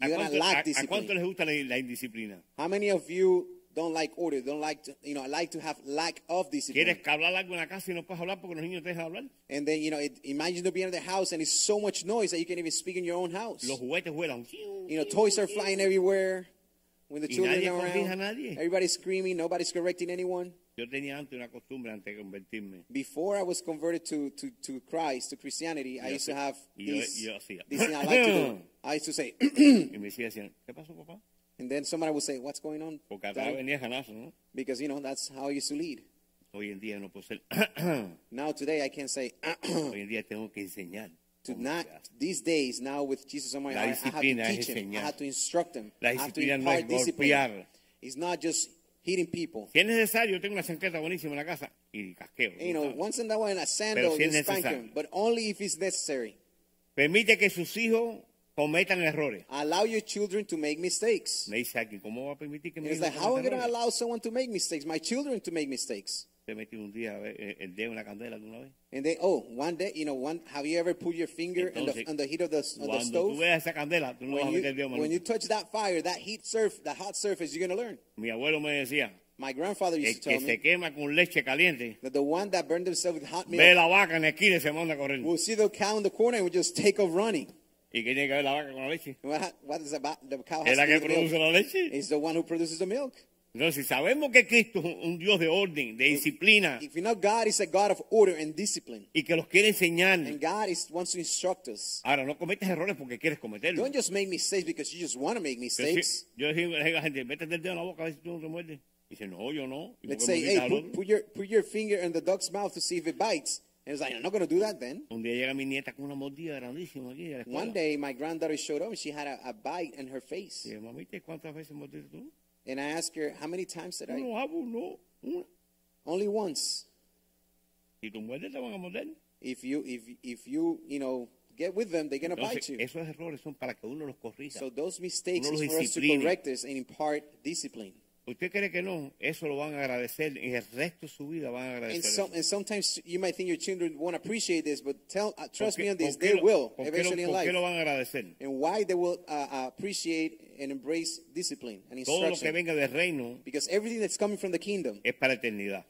¿A you're gonna cuánto, a- lack a discipline. cuánto les gusta la, la indisciplina? How many of you don't like order? Don't like to, you know, I like to have lack of discipline? ¿Quieres que hablar algo en la casa y no puedes hablar porque los niños te dejan hablar? And then you know, it, imagine to be in the house and it's so much noise that you can't even speak in your own house. Los juguetes vuelan. You know, toys are flying everywhere. When the Y children nadie are around, nadie. everybody's screaming. Nobody's correcting anyone. Yo tenía antes una costumbre antes de convertirme. Before I was converted to, to, to Christ, to Christianity, I Yo used to have yo- this, yo this thing I like to do. (coughs) I used to say, Y me decía, decían, ¿qué pasó, papá? And then somebody would say, "What's going on?" Porque atrás Daddy?" venía janazo, ¿no? Because you know that's how I used to lead. Hoy en día no puedo (clears throat) ser. Now today I can say, (clears throat) Hoy en día tengo que enseñar. to not these days now with Jesus on my heart, I have to teach them. I have to instruct them. La I have to disciplina no es discipline. golpear. It's not just hitting people. Si es necesario, tengo una buenísima en la casa y casqueo. You know, once in a while a sandal, si you spank them, but only if it's necessary. Permite que sus hijos cometan errores. Allow your children to make mistakes. Me dice aquí, ¿cómo va a permitir que It's like, how am I going to allow someone to make mistakes? My children to make mistakes. Te metí un día a ver, eh, el dedo en la candela de una vez. And they, oh, one day, you know, one, have you ever put your finger in the, on the heat of the, of the Cuando tú stove? esa candela, tú no vas a When meter el dedo, you, when you touch that fire, that heat surf, that hot surface, you're going to learn. Mi abuelo me decía, My grandfather el used to que tell se me quema con leche caliente, that the one that burned himself with hot ve milk la vaca en la esquina y se manda a will see the cow in the corner and will just take off running. ¿Y qué tiene que ver la vaca con la leche? (laughs) What, ha- what is about the cow Es la que produce milk? la leche. It's the one who produces the milk. Entonces, si sabemos que Cristo es un- Dios de orden, de disciplina, If you know God is a God of order and discipline, y que los quiere enseñar, and God is wants to instruct us. ahora no cometes errores porque quieres cometerlos. Don't just make mistakes because you just want to make mistakes. yo digo a la gente, métete el dedo en la boca a ver si tú no te muerdes. Dice, no, yo no. ¿Y Let's say, hey, put, put your put your finger in the dog's mouth to see if it bites. And it's like, I'm not going to do that then. Un día llega mi nieta con una mordida grandísima aquí de la escuela. One day, my granddaughter showed up and she had a, a bite in her face. Y yo, mamita, ¿cuántas veces mordiste tú? And I asked her, how many times did I? No, Abu, no. Una. Only once. Si tú muerdes, te van a morder. If you if if you you know get with them, they're going to bite you. esos errores son para que uno los corrija. So those mistakes Uno is for us to correct us and impart discipline. ¿Usted cree que no? Eso lo van a agradecer. En el resto de su vida van a And, agradecer. some, eso. and sometimes you might think your children won't appreciate this, but tell uh, ¿Por trust qué- me on this, they lo- will qué lo- eventually in ¿Por qué life. lo van a agradecer? And why they will uh, uh, appreciate and embrace discipline and Todo lo que instruction. venga del reino Because everything that's coming from the kingdom, es para eternidad.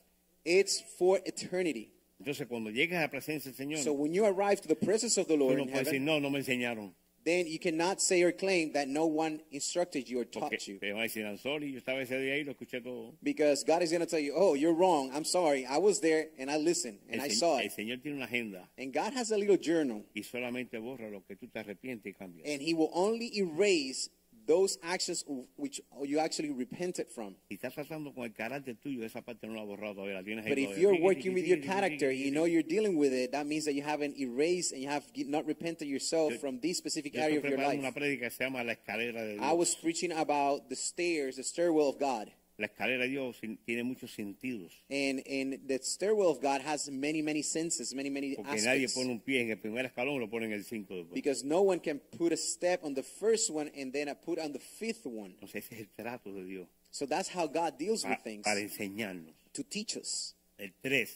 it's for eternity. Entonces, cuando llegues a la presencia del Señor, So when you arrive to the presence of the Lord no in puedes decir, heaven, no, no me enseñaron. Then you cannot say or claim that no one instructed you or Porque taught you. te van a decir, sorry, yo estaba ese día y lo escuché todo. Because God is going to tell you, oh, you're wrong. I'm sorry. I was there and I listened and El, I saw el it. Señor tiene una agenda And God has a little journal y solamente borra lo que tú te arrepientes y cambias. and He will only erase those actions which you actually repented from. Si estás tratando con el carácter tuyo, esa parte no la has borrado todavía, la tienes ahí But if you're working with your character, you know you're dealing with it, that means that you haven't erased and you have not repented yourself from this specific area of your life. prédica que se llama La Escalera de Dios. I was preaching about the stairs, the stairwell of God. La escalera de Dios tiene muchos sentidos. And and the stairwell of God has many, many senses, many, many Porque nadie aspects. pone un pie en el primer escalón, lo pone en el 5 después. Because no one can put a step on the first one and then put on the fifth one. Entonces ese es el trato de Dios So that's how God deals with pa- things para enseñarnos. to teach us. El 3.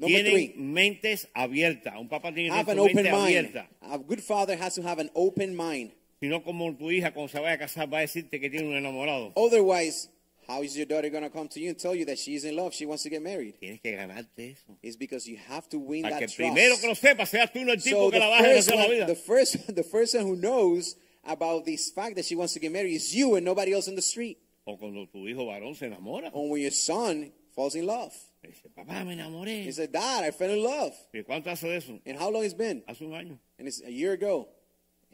Number Tienen three. mentes abiertas. Un papá tiene Have an su mente open mind. abierta. A good father has to have an open mind. Si no, como tu hija cuando se vaya a casar va a decirte que tiene un enamorado. Otherwise, how is your daughter going to come to you and tell you that she's in love, she wants to get married? Tienes que ganarte eso. It's because you have to win Para that que trust. primero que lo sepas seas tú el tipo so que the la baje de first, hacer la one, vida. the first, (laughs) the first who knows about this fact that she wants to get married is you and nobody else in the street. O cuando tu hijo varón se enamora. Or when your son falls in love. Dice, papá, me enamoré. He said, Dad, I fell in love. ¿Y cuánto hace eso? And how long it's been? Hace un año. And it's a year ago.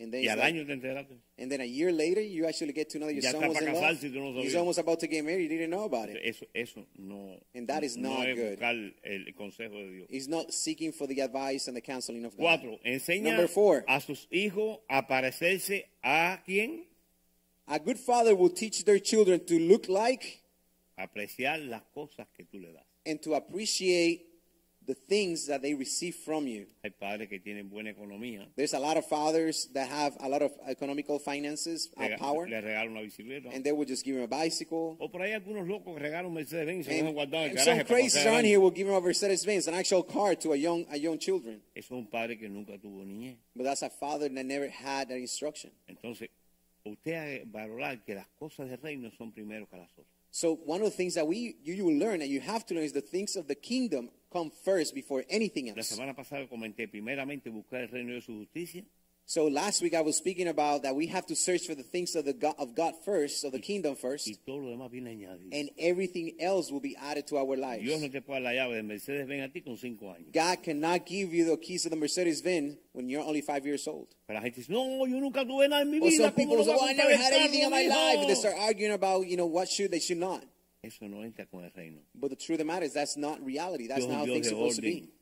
And then, Y al año te enteraste. and then a year later, you actually get to know your Ya son was in love. tú no He's sabías. almost about to get married. You didn't know about it. Eso, eso no, And that is no not es good. buscar el, consejo de Dios. He's not seeking for the advice and the counseling of God. Cuatro, enseña Number four. a sus hijos a parecerse a quién? A good father will teach their children to look like Apreciar las cosas que tú le das. and to appreciate the things that they receive from you. Hay padres que tienen buena economía. There's a lot of fathers that have a lot of economical finances, uh, power, le regalan una bicicleta. and they will just give him a bicycle. o por ahí algunos locos que regalan Mercedes Benz y se lo And, guardado en el some garaje para crazies around here will give him a Mercedes Benz, an actual car to a young, a young children. Es un padre que nunca tuvo niñez. But that's a father that never had that instruction. Entonces, usted ha valorar que las cosas del reino son primero que las otras. So one of the things that we you, you will learn and you have to learn is the things of the kingdom come first before anything La else. semana pasada comenté primeramente buscar el reino de su justicia So last week I was speaking about that we have to search for the things of the God, of God first, of the kingdom first, todo lo demás viene añadido. and everything else will be added to our lives. Dios no te puede dar la llave de Mercedes Benz a ti con cinco años. God cannot give you the keys of the Mercedes Benz when you're only five years old. Pero la gente dice, no, yo nunca tuve nada en mi Or some people ¿cómo say, "Well, I never had anything in my life." They start arguing about you know what should they should not. Eso no entra con el reino. But the truth of the matter is that's not reality. That's Dios not how un things Dios de supposed to orden. be.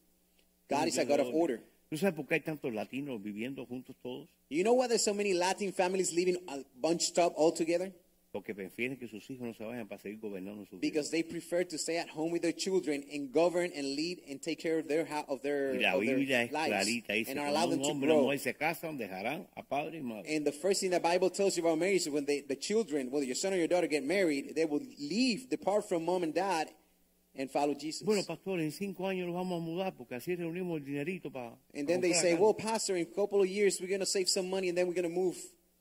God Dios is a God of order. ¿Tú sabes por qué hay tantos latinos viviendo juntos todos? You know why there's so many Latin families living uh, bunched up all together? Porque prefieren que sus hijos no se vayan para seguir gobernando sus Because they prefer to stay at home with their children and govern and lead and take care of their of their, Y la of their Biblia es lives. Dice, and are cuando allow them to hombre y una grow. se casan, dejarán a padre y madre. And the first thing the Bible tells you about marriage is when they, the children, whether your son or your daughter get married, they will leave, depart from mom and dad, and follow Jesus. Bueno, pastor, en cinco años nos vamos a mudar porque así reunimos el dinerito para. and then they say, well, pastor, in a couple of years we're going to save some money and then we're going to move.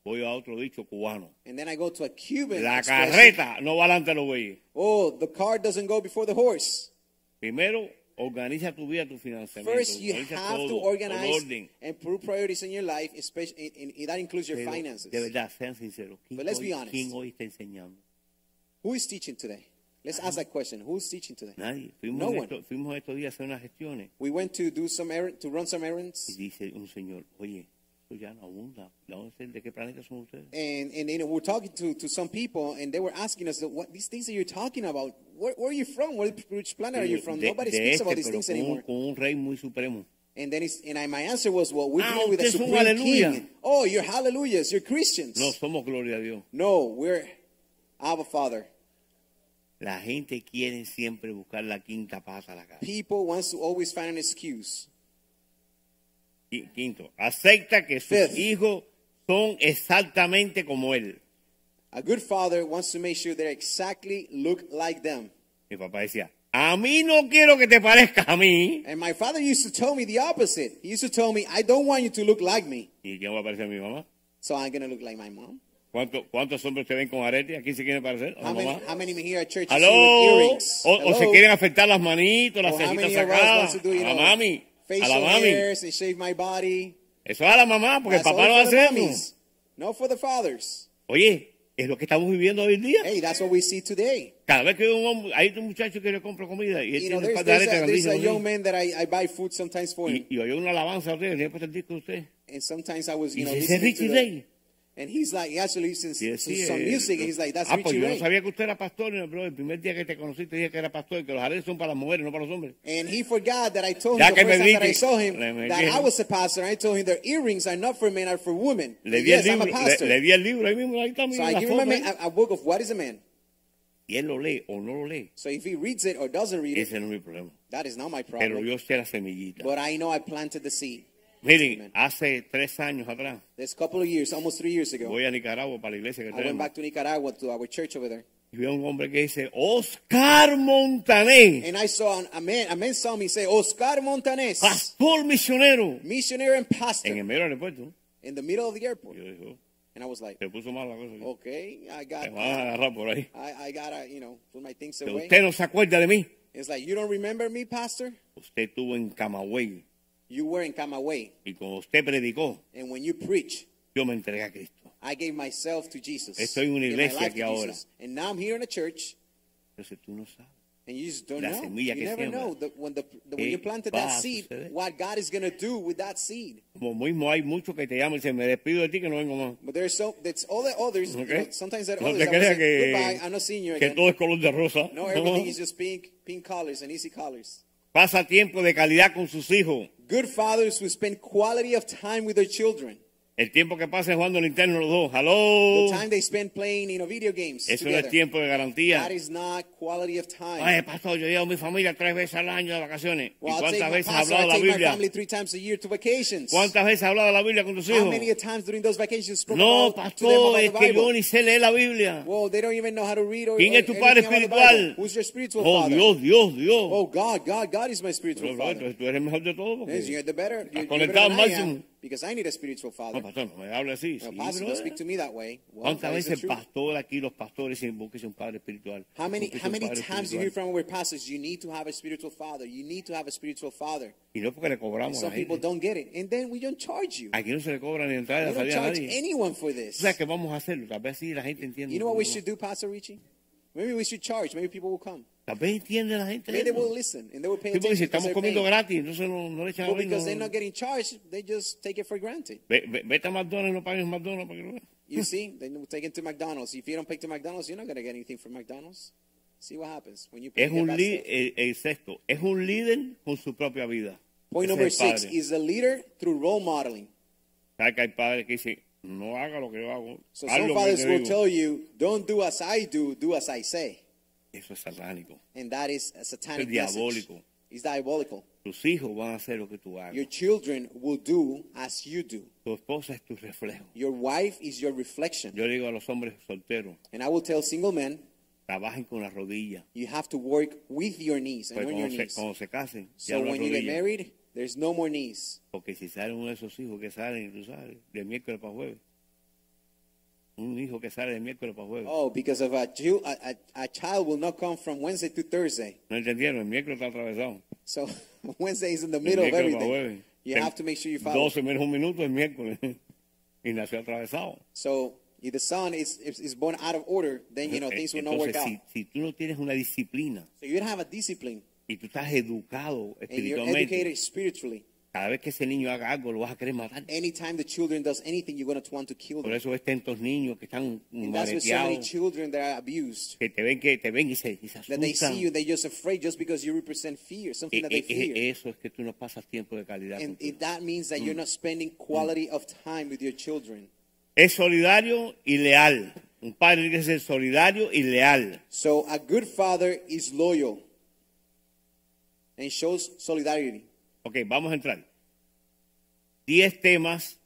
Voy a otro dicho cubano. And then I go to a Cuban La carreta no va delante de los bueyes. Oh, the car doesn't go before the horse. Primero, organiza tu vida, tu financiamiento. First, you organiza have todo, to organize and put priorities in your life, especially, and, and that includes your Pero, finances. De verdad, sean sinceros. ¿Quién, But let's hoy, be honest. quién hoy está enseñando? Who is teaching today? Let's ask that question. Who's teaching today? Nadie. Fuimos, No en one. esto- fuimos estos días a hacer unas gestiones We went to do some errand, to run some y errands, dice un señor, oye, esto ya no abunda. De qué planeta son ustedes. and and you know, we're talking to, to some people, and they were asking us, "What these things that you're talking about? Where, where are you from? Where, which planet are you from? de, Nobody de speaks este, about these things un, anymore." con un rey muy supremo. And then and I, my answer was, "Well, we're Ah, dealing with a supreme aleluya. king. Oh, you're hallelujahs. You're Christians. No somos gloria a Dios. no, we're Abba Father. La gente quiere siempre buscar la quinta pata a la casa. People wants to always find an excuse. Qui- Quinto, acepta que sus Fifth. hijos son exactamente como él. A good father wants to make sure they exactly look like them. Mi papá decía, a mí no quiero que te parezcas a mí. And my father used to tell me the opposite. He used to tell me, I don't want you to look like me, ¿Y quién va a parecer a mi mamá? so I'm going to look like my mom. ¿Cuánto- ¿Cuántos hombres te ven con arete? ¿Aquí se quieren parecer? ¿A How many, mamá? how many here at church earrings? O, o se Hello? quieren afectar las manitos, las cejitas sacadas. a la know, mami. A facial la mami. hairs and shave my body? Eso es a la mamá, porque el papá the hace no for the fathers. Oye, es lo que estamos viviendo hoy en día. Hey, that's what we see today. Cada vez que un hombre, hay un muchacho que le compra comida y él You know, tiene there's, un par de there's, aretes a, there's a grandísimas young man that I, I buy food sometimes for him. y, y oye una alabanza a usted, le usted. And sometimes I was, you Y know, dice, "Ese listening Ricky to Ray. the, and he's like, he actually listens Y to decía, some eh, music, and he's like, that's ah, pues Richie yo no sabía que usted era pastor, bro. El primer día que te conocí te dije que era pastor que los aretes son para las mujeres, no para los hombres. And he forgot that I told Ya him the first time that I saw him that I was a pastor. I told him their earrings are not for men, are for women. Le di, yes, el I'm a pastor. le, le di el libro, ahí mismo, ahí está so I give him a, man, a, a book of what is a man. Y él lo lee o no lo lee. So if he reads it or doesn't read it, Ese no es mi problema. that is not my Pero problem. yo sé la semillita. But I know I planted the seed. Miren, hace tres años atrás, This couple of years, almost three years ago, voy a Nicaragua para la iglesia que I went tenemos. back to Nicaragua to our church over there. Y vi a un hombre que dice, Oscar Montané, And I saw an, a man, a man saw me say, Oscar Montanes, pastor misionero, missionary and en el pastor, medio del aeropuerto. in the middle of the airport. Y yo digo, And I was like, se puso mal la cosa. okay, I got, Me van a agarrar por ahí. I, I gotta, you know, put my things Que away. usted no se acuerda de mí. It's like, you don't remember me, pastor? Usted estuvo en Camagüey. You were in Camagüey. Y cuando usted predicó, And when you preach, yo me entregué a Cristo. I gave myself to Jesus. Estoy en una Gave my iglesia life to aquí ahora. Jesus. And now I'm here in a church, Entonces tú no sabes. and you just don't La know. semilla You never siembra. know when, the, the, when ¿Qué you planted va that a seed, suceder? what God is going to do with that seed. Como mismo hay muchos que te llaman y dicen, me despido de ti que no vengo más. But there's so that's all the others. you ¿Ok? know, sometimes that no others te I will creas say, goodbye. I'm not seeing you que again. todo es color de rosa. No, everything (laughs) is just pink, pink colors and easy colors. Pasa tiempo de calidad con sus hijos. Good fathers who spend quality of time with their children. El tiempo que pasen jugando Nintendo los dos. The ¡Hello! time they spend playing, you know, video games Eso no es tiempo de garantía. That is not quality of time. Ay, pastor, yo llevo a mi familia tres veces al año de vacaciones. well, ¿Y cuántas veces pastor, hablado la Biblia? family three times a year to vacations. ¿Cuántas veces has hablado la Biblia con tus How hijos? many times during those vacations No, pastor, es the que yo ni sé leer la Biblia. Well, they don't even know how to read or, ¿Quién es tu padre the espiritual? Bible. Who's your spiritual Oh, father? Dios, Dios, Dios. Oh, God, God, God is my spiritual Pero, father. tú eres mejor de todo. porque- Yes, you're the better. You're, you're better conectado than al I am, máximo. Because I need a spiritual father. No, pastor, no me hable así. No, pastor, don't speak to me that way. Well, ¿Cuántas that is the veces el pastor aquí, los pastores, un padre espiritual? How many, how many times you espiritual. hear from our pastors, you need to have a spiritual father. You need to have a spiritual father. Y no porque le cobramos a Some people gente. don't get it. And then we don't charge you. Aquí no se le cobra ni entrada We don't charge nadie. anyone for O this. sea, que vamos a hacerlo. Tal vez la gente entiende. You know what we should do, Pastor Richie? Maybe we should charge. Maybe people will come. Tal vez entiende la gente. Maybe they will listen and they will pay Sí, porque si attention. because estamos they're comiendo paying. gratis, no, no le echan a Well, ver, because no- they're not getting charged, they just take it for granted. Ve- ve- Vete a McDonald's no pagues McDonald's para que lo veas. You (laughs) see, they will take it to McDonald's. If you don't pay to McDonald's, you're not going to get anything from McDonald's. See what happens when you Es un líder, stuff. el, el sexto, es un líder con su propia vida. Point Ese number es el six padre. is a leader through role modeling. ¿Sabes que hay padres que dicen, no haga lo que yo hago? So haz some lo fathers will digo"? tell you, don't do as I do, do as I say. Eso es satánico. And that is a satanic Es message. diabólico. It's diabolical. Tus hijos van a hacer lo que tú hagas. Your children will do as you do. Tu esposa es tu reflejo. Your wife is your reflection. Yo digo a los hombres solteros, And I will tell single men, trabajen con las rodillas. you have to work with your knees and Pues on your cuando se, knees. cuando se casen, So when you get rodillas. married, there's no more knees. Porque si sale uno de esos hijos que salen, tú sabes, de miércoles para jueves. Un hijo que sale de miércoles para jueves. Oh, because of a, Jew, a, a, a child will not come from Wednesday to Thursday. No entendieron, el miércoles está atravesado. So (laughs) Wednesday is in the middle of everything. You have to make sure you follow. 12 menos un minuto el miércoles. (laughs) y nació atravesado. So if the son is, is, is born out of order, then you know eh, things will not work Entonces, out. si, si tú no tienes una disciplina So you don't have a discipline y tú estás educado espiritualmente, cada vez que ese niño haga algo, lo vas a querer matar. Anytime the children does anything, you're going to want to kill Por them. eso ves tantos niños que están so mareteados, children that are abused. que te ven, que te ven y se, y se That they asustan. see you, they're just afraid just because you represent fear, something E- that they e- fear. e- eso es que tú no pasas tiempo de calidad. And it, that means that you're not spending quality of time with your children. Es solidario y leal. Un padre que ser solidario y leal. So a good father is loyal and shows solidarity. Ok, vamos a entrar. Diez temas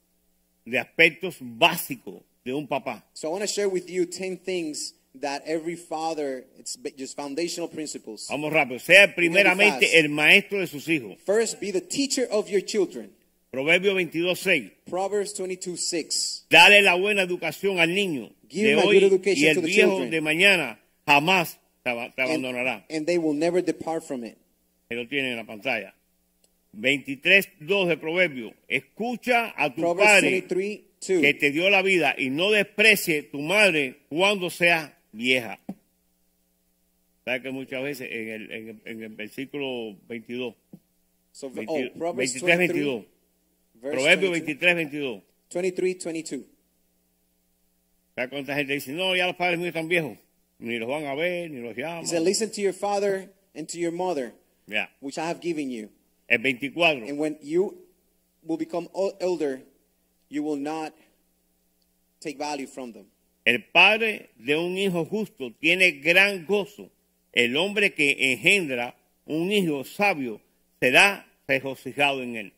de aspectos básicos de un papá. So I want to share with you 10 things that every father, it's just foundational principles. Vamos rápido. Sea primeramente el maestro de sus hijos. First, be the teacher of your children. Proverbio 22, 6. Proverbs 22, 6. Dale la buena educación al niño Give de hoy good education y el to the viejo children. de mañana jamás te, aba- te And, abandonará. and they will never depart from it. Que lo tienen en la pantalla. 23, 2 de Proverbio. Escucha a tu Proverbs padre 23, 2. que te dio la vida y no desprecie tu madre cuando sea vieja. ¿Sabes que muchas veces en el, en el, en el versículo 22, So, 20 oh, Proverbs 23, 23, 22, verse Proverbio 22. 23, 22. 23, 22. ¿Sabes cuánta gente dice, no, ya los padres míos están viejos? Ni los van a ver, ni los llaman. He said, Listen to your father and to your mother, Ya. which I have given you. El 24. And when you will become elder, you will not take value from them. El padre de un hijo justo tiene gran gozo. El hombre que engendra un hijo sabio será regocijado en él.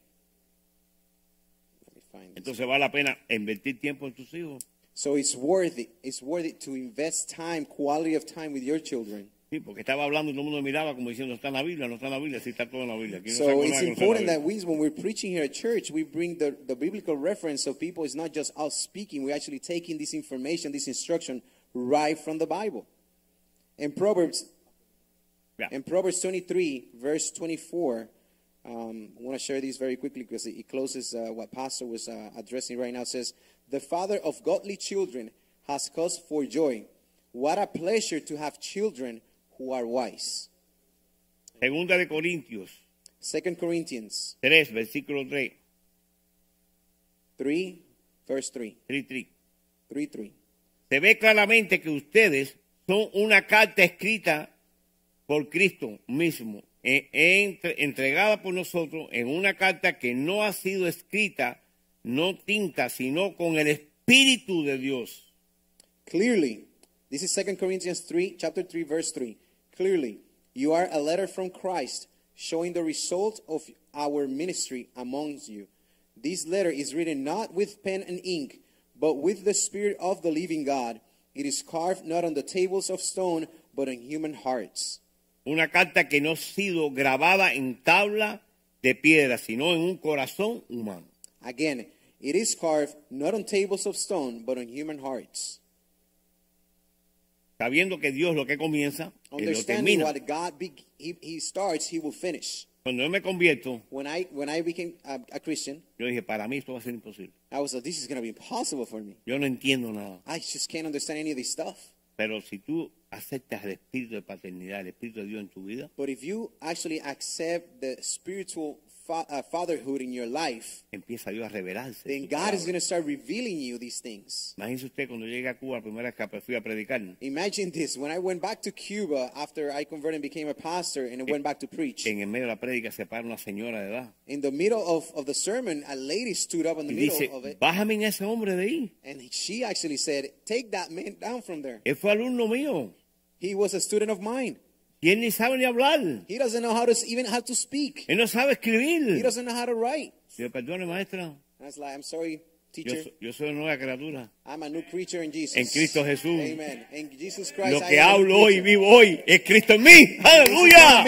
Let me find this. Entonces vale la pena invertir tiempo en tus hijos. So it's worth it. It's worth it to invest time, quality of time with your children. Sí, porque estaba hablando y todo el mundo miraba como diciendo, está en la Biblia, no está en la Biblia, sí está todo en la Biblia. No So it's nada que no está en la important Biblia. that we, when we're preaching here at church, we bring the, the biblical reference so people, it's not just us speaking, we're actually taking this information, this instruction right from the Bible. In Proverbs, Yeah. in Proverbs 23, verse 24, um, I want to share these very quickly because it, it closes uh, what Pastor was uh, addressing right now. It says, The father of godly children has cause for joy. What a pleasure to have children who are wise. Segunda de Corintios 2 Corinthians 3, versículo 3, 3, verse 3. 3, 3. 3 3. Se ve claramente que ustedes son una carta escrita por Cristo mismo, e- entre- entregada por nosotros en una carta que no ha sido escrita, no tinta, sino con el Espíritu de Dios. Clearly, this is 2 Corinthians 3, chapter 3, verse 3. Clearly, you are a letter from Christ showing the result of our ministry amongst you. This letter is written not with pen and ink, but with the Spirit of the living God. It is carved not on the tables of stone, but on human hearts. Una carta que no ha sido grabada en tabla de piedra, sino en un corazón humano. Again, it is carved not on tables of stone, but on human hearts. Sabiendo que Dios lo que comienza, Él lo Understanding termina. what God be, he, he starts, He will finish. Cuando yo me convierto, When I when I became a, a Christian, yo dije, para mí esto va a ser imposible. I was like, this is going to be impossible for me. Yo no entiendo nada. I just can't understand any of this stuff. Pero si tú aceptas el espíritu de paternidad, el espíritu de Dios en tu vida, But if you actually accept the spiritual fa- uh, fatherhood in your life, empieza Dios a revelarse. then God is going to start revealing you these things. Imagínese usted cuando llegué a Cuba, la primera vez que fui a predicar, Imagine this. When I went back to Cuba after I converted and became a pastor and I went back to preach, en el medio de la prédica se para una señora de edad in the middle of, of the sermon, a lady stood up in the y middle of it bájame ese hombre de ahí. and she actually said, Take that man down from there. Él fue alumno mío He was a student of mine. Y él ni sabe ni hablar. He doesn't know how to even how to speak. Él no sabe He escribir. doesn't know how to write. Yo, perdone, maestra. And I was like, I'm sorry, Yo, teacher. so- yo soy una nueva criatura. I'm a new creature in Jesus. En Cristo Jesús. Amen. En Jesus Christ. Lo I que new hablo hoy y vivo hoy es Cristo en mí. ¡Aleluya!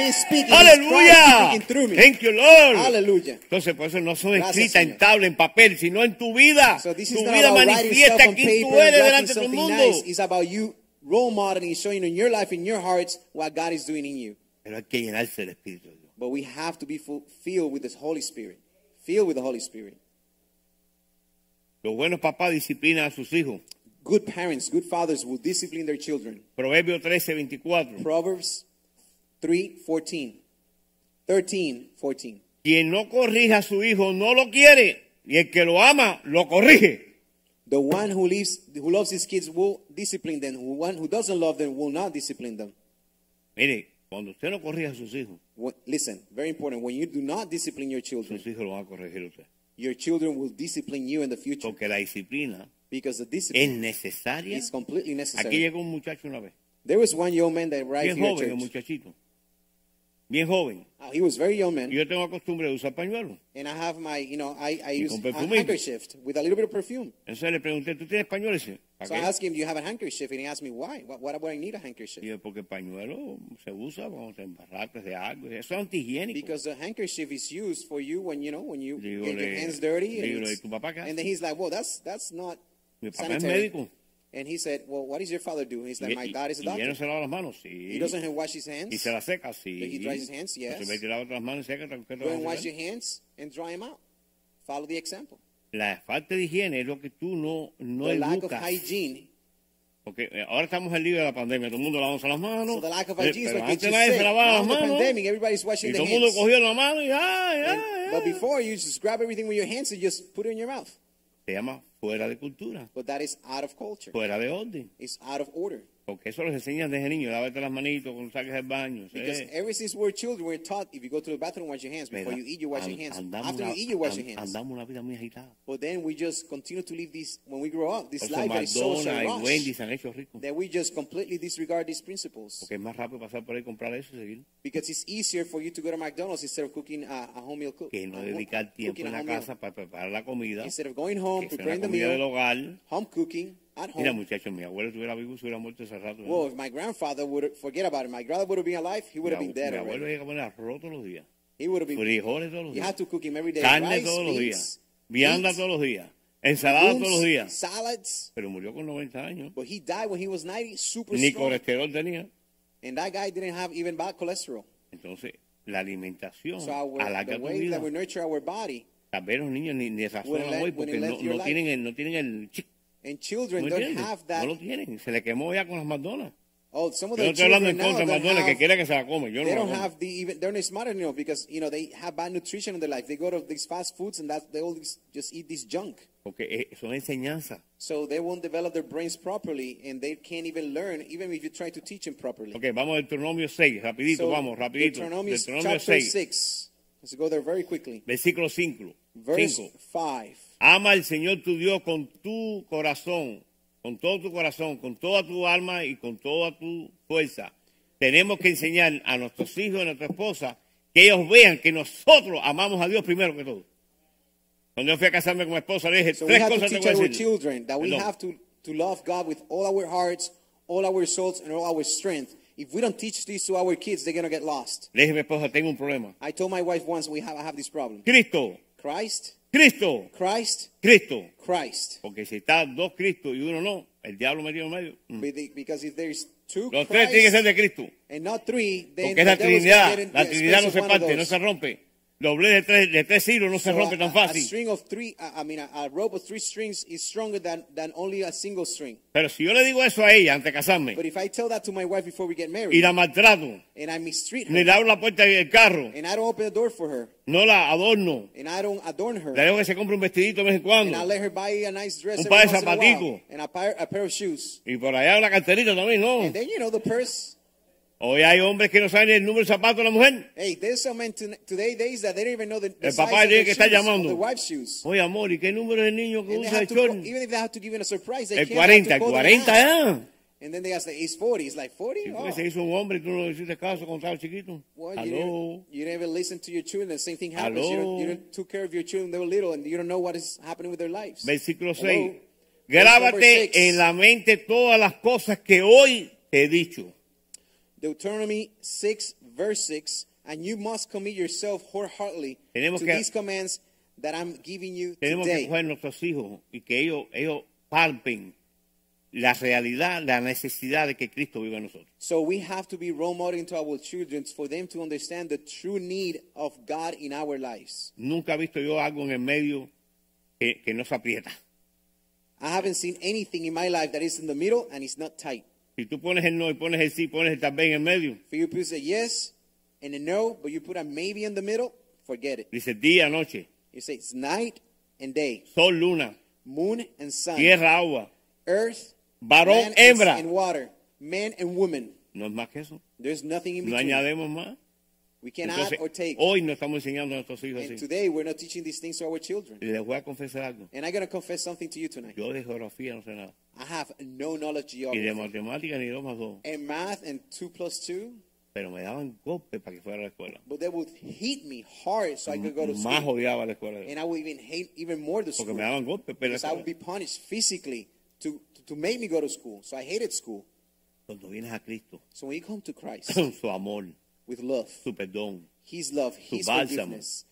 ¡Aleluya! Thank you, Lord. Hallelujah. Entonces, por eso no son escritas en tabla, en papel, sino en tu vida. So this is tu vida manifiesta quién tú eres delante de todo el something mundo. nice. It's about you role modeling, showing in your life, in your hearts, what God is doing in you. Pero hay que llenarse del Espíritu. But we have to be full, filled with the Holy Spirit. Filled with the Holy Spirit. Los buenos papás disciplinan a sus hijos. Good parents, good fathers will discipline their children. Proverbio 13, 24. Proverbs 3, 14. 13, 14. Quien no corrija a su hijo no lo quiere. Y el que lo ama, lo corrige. The one who lives, who loves his kids will discipline them. The one who doesn't love them will not discipline them. Mire, cuando usted no corrija a sus hijos, What, listen, very important. When you do not discipline your children, sus hijos lo van a corregir usted. your children will discipline you in the future Porque la disciplina because the es discipline necesaria. is completely Aquí necessary. llegó un muchacho una vez. There was one young man that arrived Bien here joven el muchachito. Bien joven. He was very young man, yo tengo costumbre de usar pañuelo. and I have my, you know, I, I use a handkerchief with a little bit of perfume. Entonces le pregunté, ¿tú tienes pañuelo? ¿para So I asked him, "Do you have a handkerchief?" And he asked me, "Why? What, what would I need a handkerchief?" Y porque el pañuelo se usa cuando te embarrates de algo. Eso es antihigiénico. Because the handkerchief is used for you when you know when you Digo, get your le- hands dirty. And, ¿y tu papá and then he's like, "Well, that's that's not Mi papá es sanitary." médico. And he said, "Well, what does your father do?" And he's like, Y, "My y- dad is a y él no doctor. se lava las manos, sí. He doesn't wash his hands. Y se las seca, sí. He dries his hands, yes. Entonces vete y lávate las manos y seca. ¿qué te Go and wash your hands and dry them out. Follow the example. La falta de higiene es lo que tú no, no the lack of hygiene. Porque eh, ahora estamos en lío de la pandemia. Todo el mundo lavándose las manos. So the lack of hygiene is pero antes nadie se lavaba las manos. pandemic, everybody's Y washing todo their el mundo cogió la mano y ay, And- ay, but ay. before, you just grab everything with your hands and just put it in your mouth. Se llama fuera de cultura, But that is out of culture. fuera de orden. It's out of order. Porque eso los enseñan desde niño. Lávate las manitos cuando saques el baño. Because ever since we're children, we're taught if you go to the bathroom, wash your hands. Before you eat, you wash your an- hands. After una- you eat, you wash your hands. Andamos una vida muy agitada. But then we just continue to live this, when we grow up, this Por life that is so, so rush, Wendy se han hecho ricos. that we just completely disregard these principles. Porque es más rápido pasar por ahí comprar eso y seguir. Because it's easier for you to go to McDonald's instead of cooking a, a home meal cook. Que no dedicar tiempo en la casa para preparar la comida. Instead of going home, preparing the comida del meal, hogar. home cooking at home. Mira, muchachos, mi abuelo estuviera vivo, se hubiera muerto hace rato. ¿eh? Well, if my grandfather would forget about it, my grandfather would have been alive, he would have been dead mi abuelo already. había que poner arroz todos los días. He would have been. Frijoles todos los You días. had to cook him every day. Carne Rice, todos los días. Vianda todos los días. Ensalada todos los días. salads. Pero murió con 90 años. But he died when he was 90, super Ni strong. colesterol tenía. And that guy didn't have even bad cholesterol. Entonces, la alimentación So our, alarga the tu way vida. that we nurture our body, Tal vez los niños ni, ni razonan let- hoy porque no, no tienen el, no tienen el chic. And children ¿No don't have that. No lo tienen. Se le quemó ya con las McDonald's. oh, some of Yo the no estoy hablando children en contra now de don't que have, que se la come. Yo they don't have the even they're not smart enough because you know they have bad nutrition in their life. They go to these fast foods and that they always just eat this junk. Porque eh, son enseñanzas. So they won't develop their brains properly and they can't even learn even if you try to teach them properly. Ok, vamos a Deuteronomio 6, rapidito, So, vamos, rapidito. Deuteronomio chapter 6, 6. Let's go there very quickly. versículo 5. Verse 5. 5. Ama al Señor tu Dios con tu corazón, con todo tu corazón, con toda tu alma y con toda tu fuerza. Tenemos que enseñar a nuestros hijos y a nuestra esposa que ellos vean que nosotros amamos a Dios primero que todo. Cuando yo fui a casarme con mi esposa, le dije, So tres cosas teach voy a decir. children that we Perdón. have to, to love God with all our hearts, all our souls, and all our strength. If we don't teach this to our kids, they're going to get lost. Le dije a mi esposa, tengo un problema. I told my wife once we have, I have this problem. Cristo, Christ, Cristo, Christ, Cristo. Christ. Porque si está dos Cristos y uno no, el diablo metido en medio. Mm. Because if there's two Los tres tienen que ser de Cristo. and not three, then Porque es la Trinidad. La Trinidad no se parte, no se rompe. Doble de tres, de tres hilos no se rompe a- tan a fácil. string of three, I I mean, a, a rope of three strings is stronger than, than only a single string. Pero si yo le digo eso a ella antes de casarme But if I tell that to my wife before we get married, y la maltrato, and I mistreat ni her, le abro la puerta del carro, and I don't open the door for her, no la adorno, and I don't adorn her, le dejo que se compre un vestidito de vez en and I cuando let her buy a nice dress Un par de zapaticos. and a pair, a pair of shoes. y por allá una carterita también, ¿no? And then, you know, the purse. Hoy hay hombres que no saben el número de zapatos de la mujer. Hey, there's some men to, today days that they don't even know the, the El size papá of tiene their que shoes, llamando. of the wife's shoes. Oye, amor, ¿y qué número es el niño que usa el short? even if they have to give in a surprise, they El can't have 40, to el call them 40 out. ya. And then they ask, like, he's 40. He's like, 40? ¿Y por Oh. se hizo un hombre tú no hiciste caso cuando chiquito? Well, you, didn't, you didn't even listen to your children. The same thing happens. You, don't, you don't took care of your children. They were little, and you don't know what is happening with their lives. Versículo Hello. 6. Verse number Grábate en la mente todas las cosas que hoy te he dicho. Deuteronomy 6, verse 6. And you must commit yourself wholeheartedly Tenemos to que- these commands that I'm giving you Tenemos que today. coger nuestros hijos y que ellos, ellos palpen la realidad, la necesidad de que Cristo viva en nosotros. So we have to be role modeling to our children for them to understand the true need of God in our lives. Nunca he visto yo algo en el medio que, que no se aprieta. I haven't seen anything in my life that is in the middle and it's not tight. Si tú pones el no y pones el sí, pones el vez en el medio, For you put a yes and a no, but you put a maybe in the middle, forget it. dice día, noche, You say it's night and day, sol, luna, moon and sun, tierra, agua, earth, varón, hembra. and water, man and woman. No es más que eso. There's nothing in No between. añademos más. We can Entonces, add or take. hoy no estamos enseñando a nuestros hijos And así. today we're not teaching these things to our children. Y les voy a confesar algo. And I'm going to confess something to you tonight. Yo de geografía no sé nada. I have no knowledge Y de geography. matemática ni dos más dos. And math and 2 plus 2, Pero me daban golpes para que fuera a la escuela. but they would hit me hard so I could go to Más school. odiaba la escuela. And I would even hate even more the Porque school. me daban golpes. Pero Because I would be punished physically to, to make me go to school. So I hated school. cuando vienes a Cristo, So when you come to Christ (clears throat) su amor, with love, su perdón, His love, His bálsamo. forgiveness,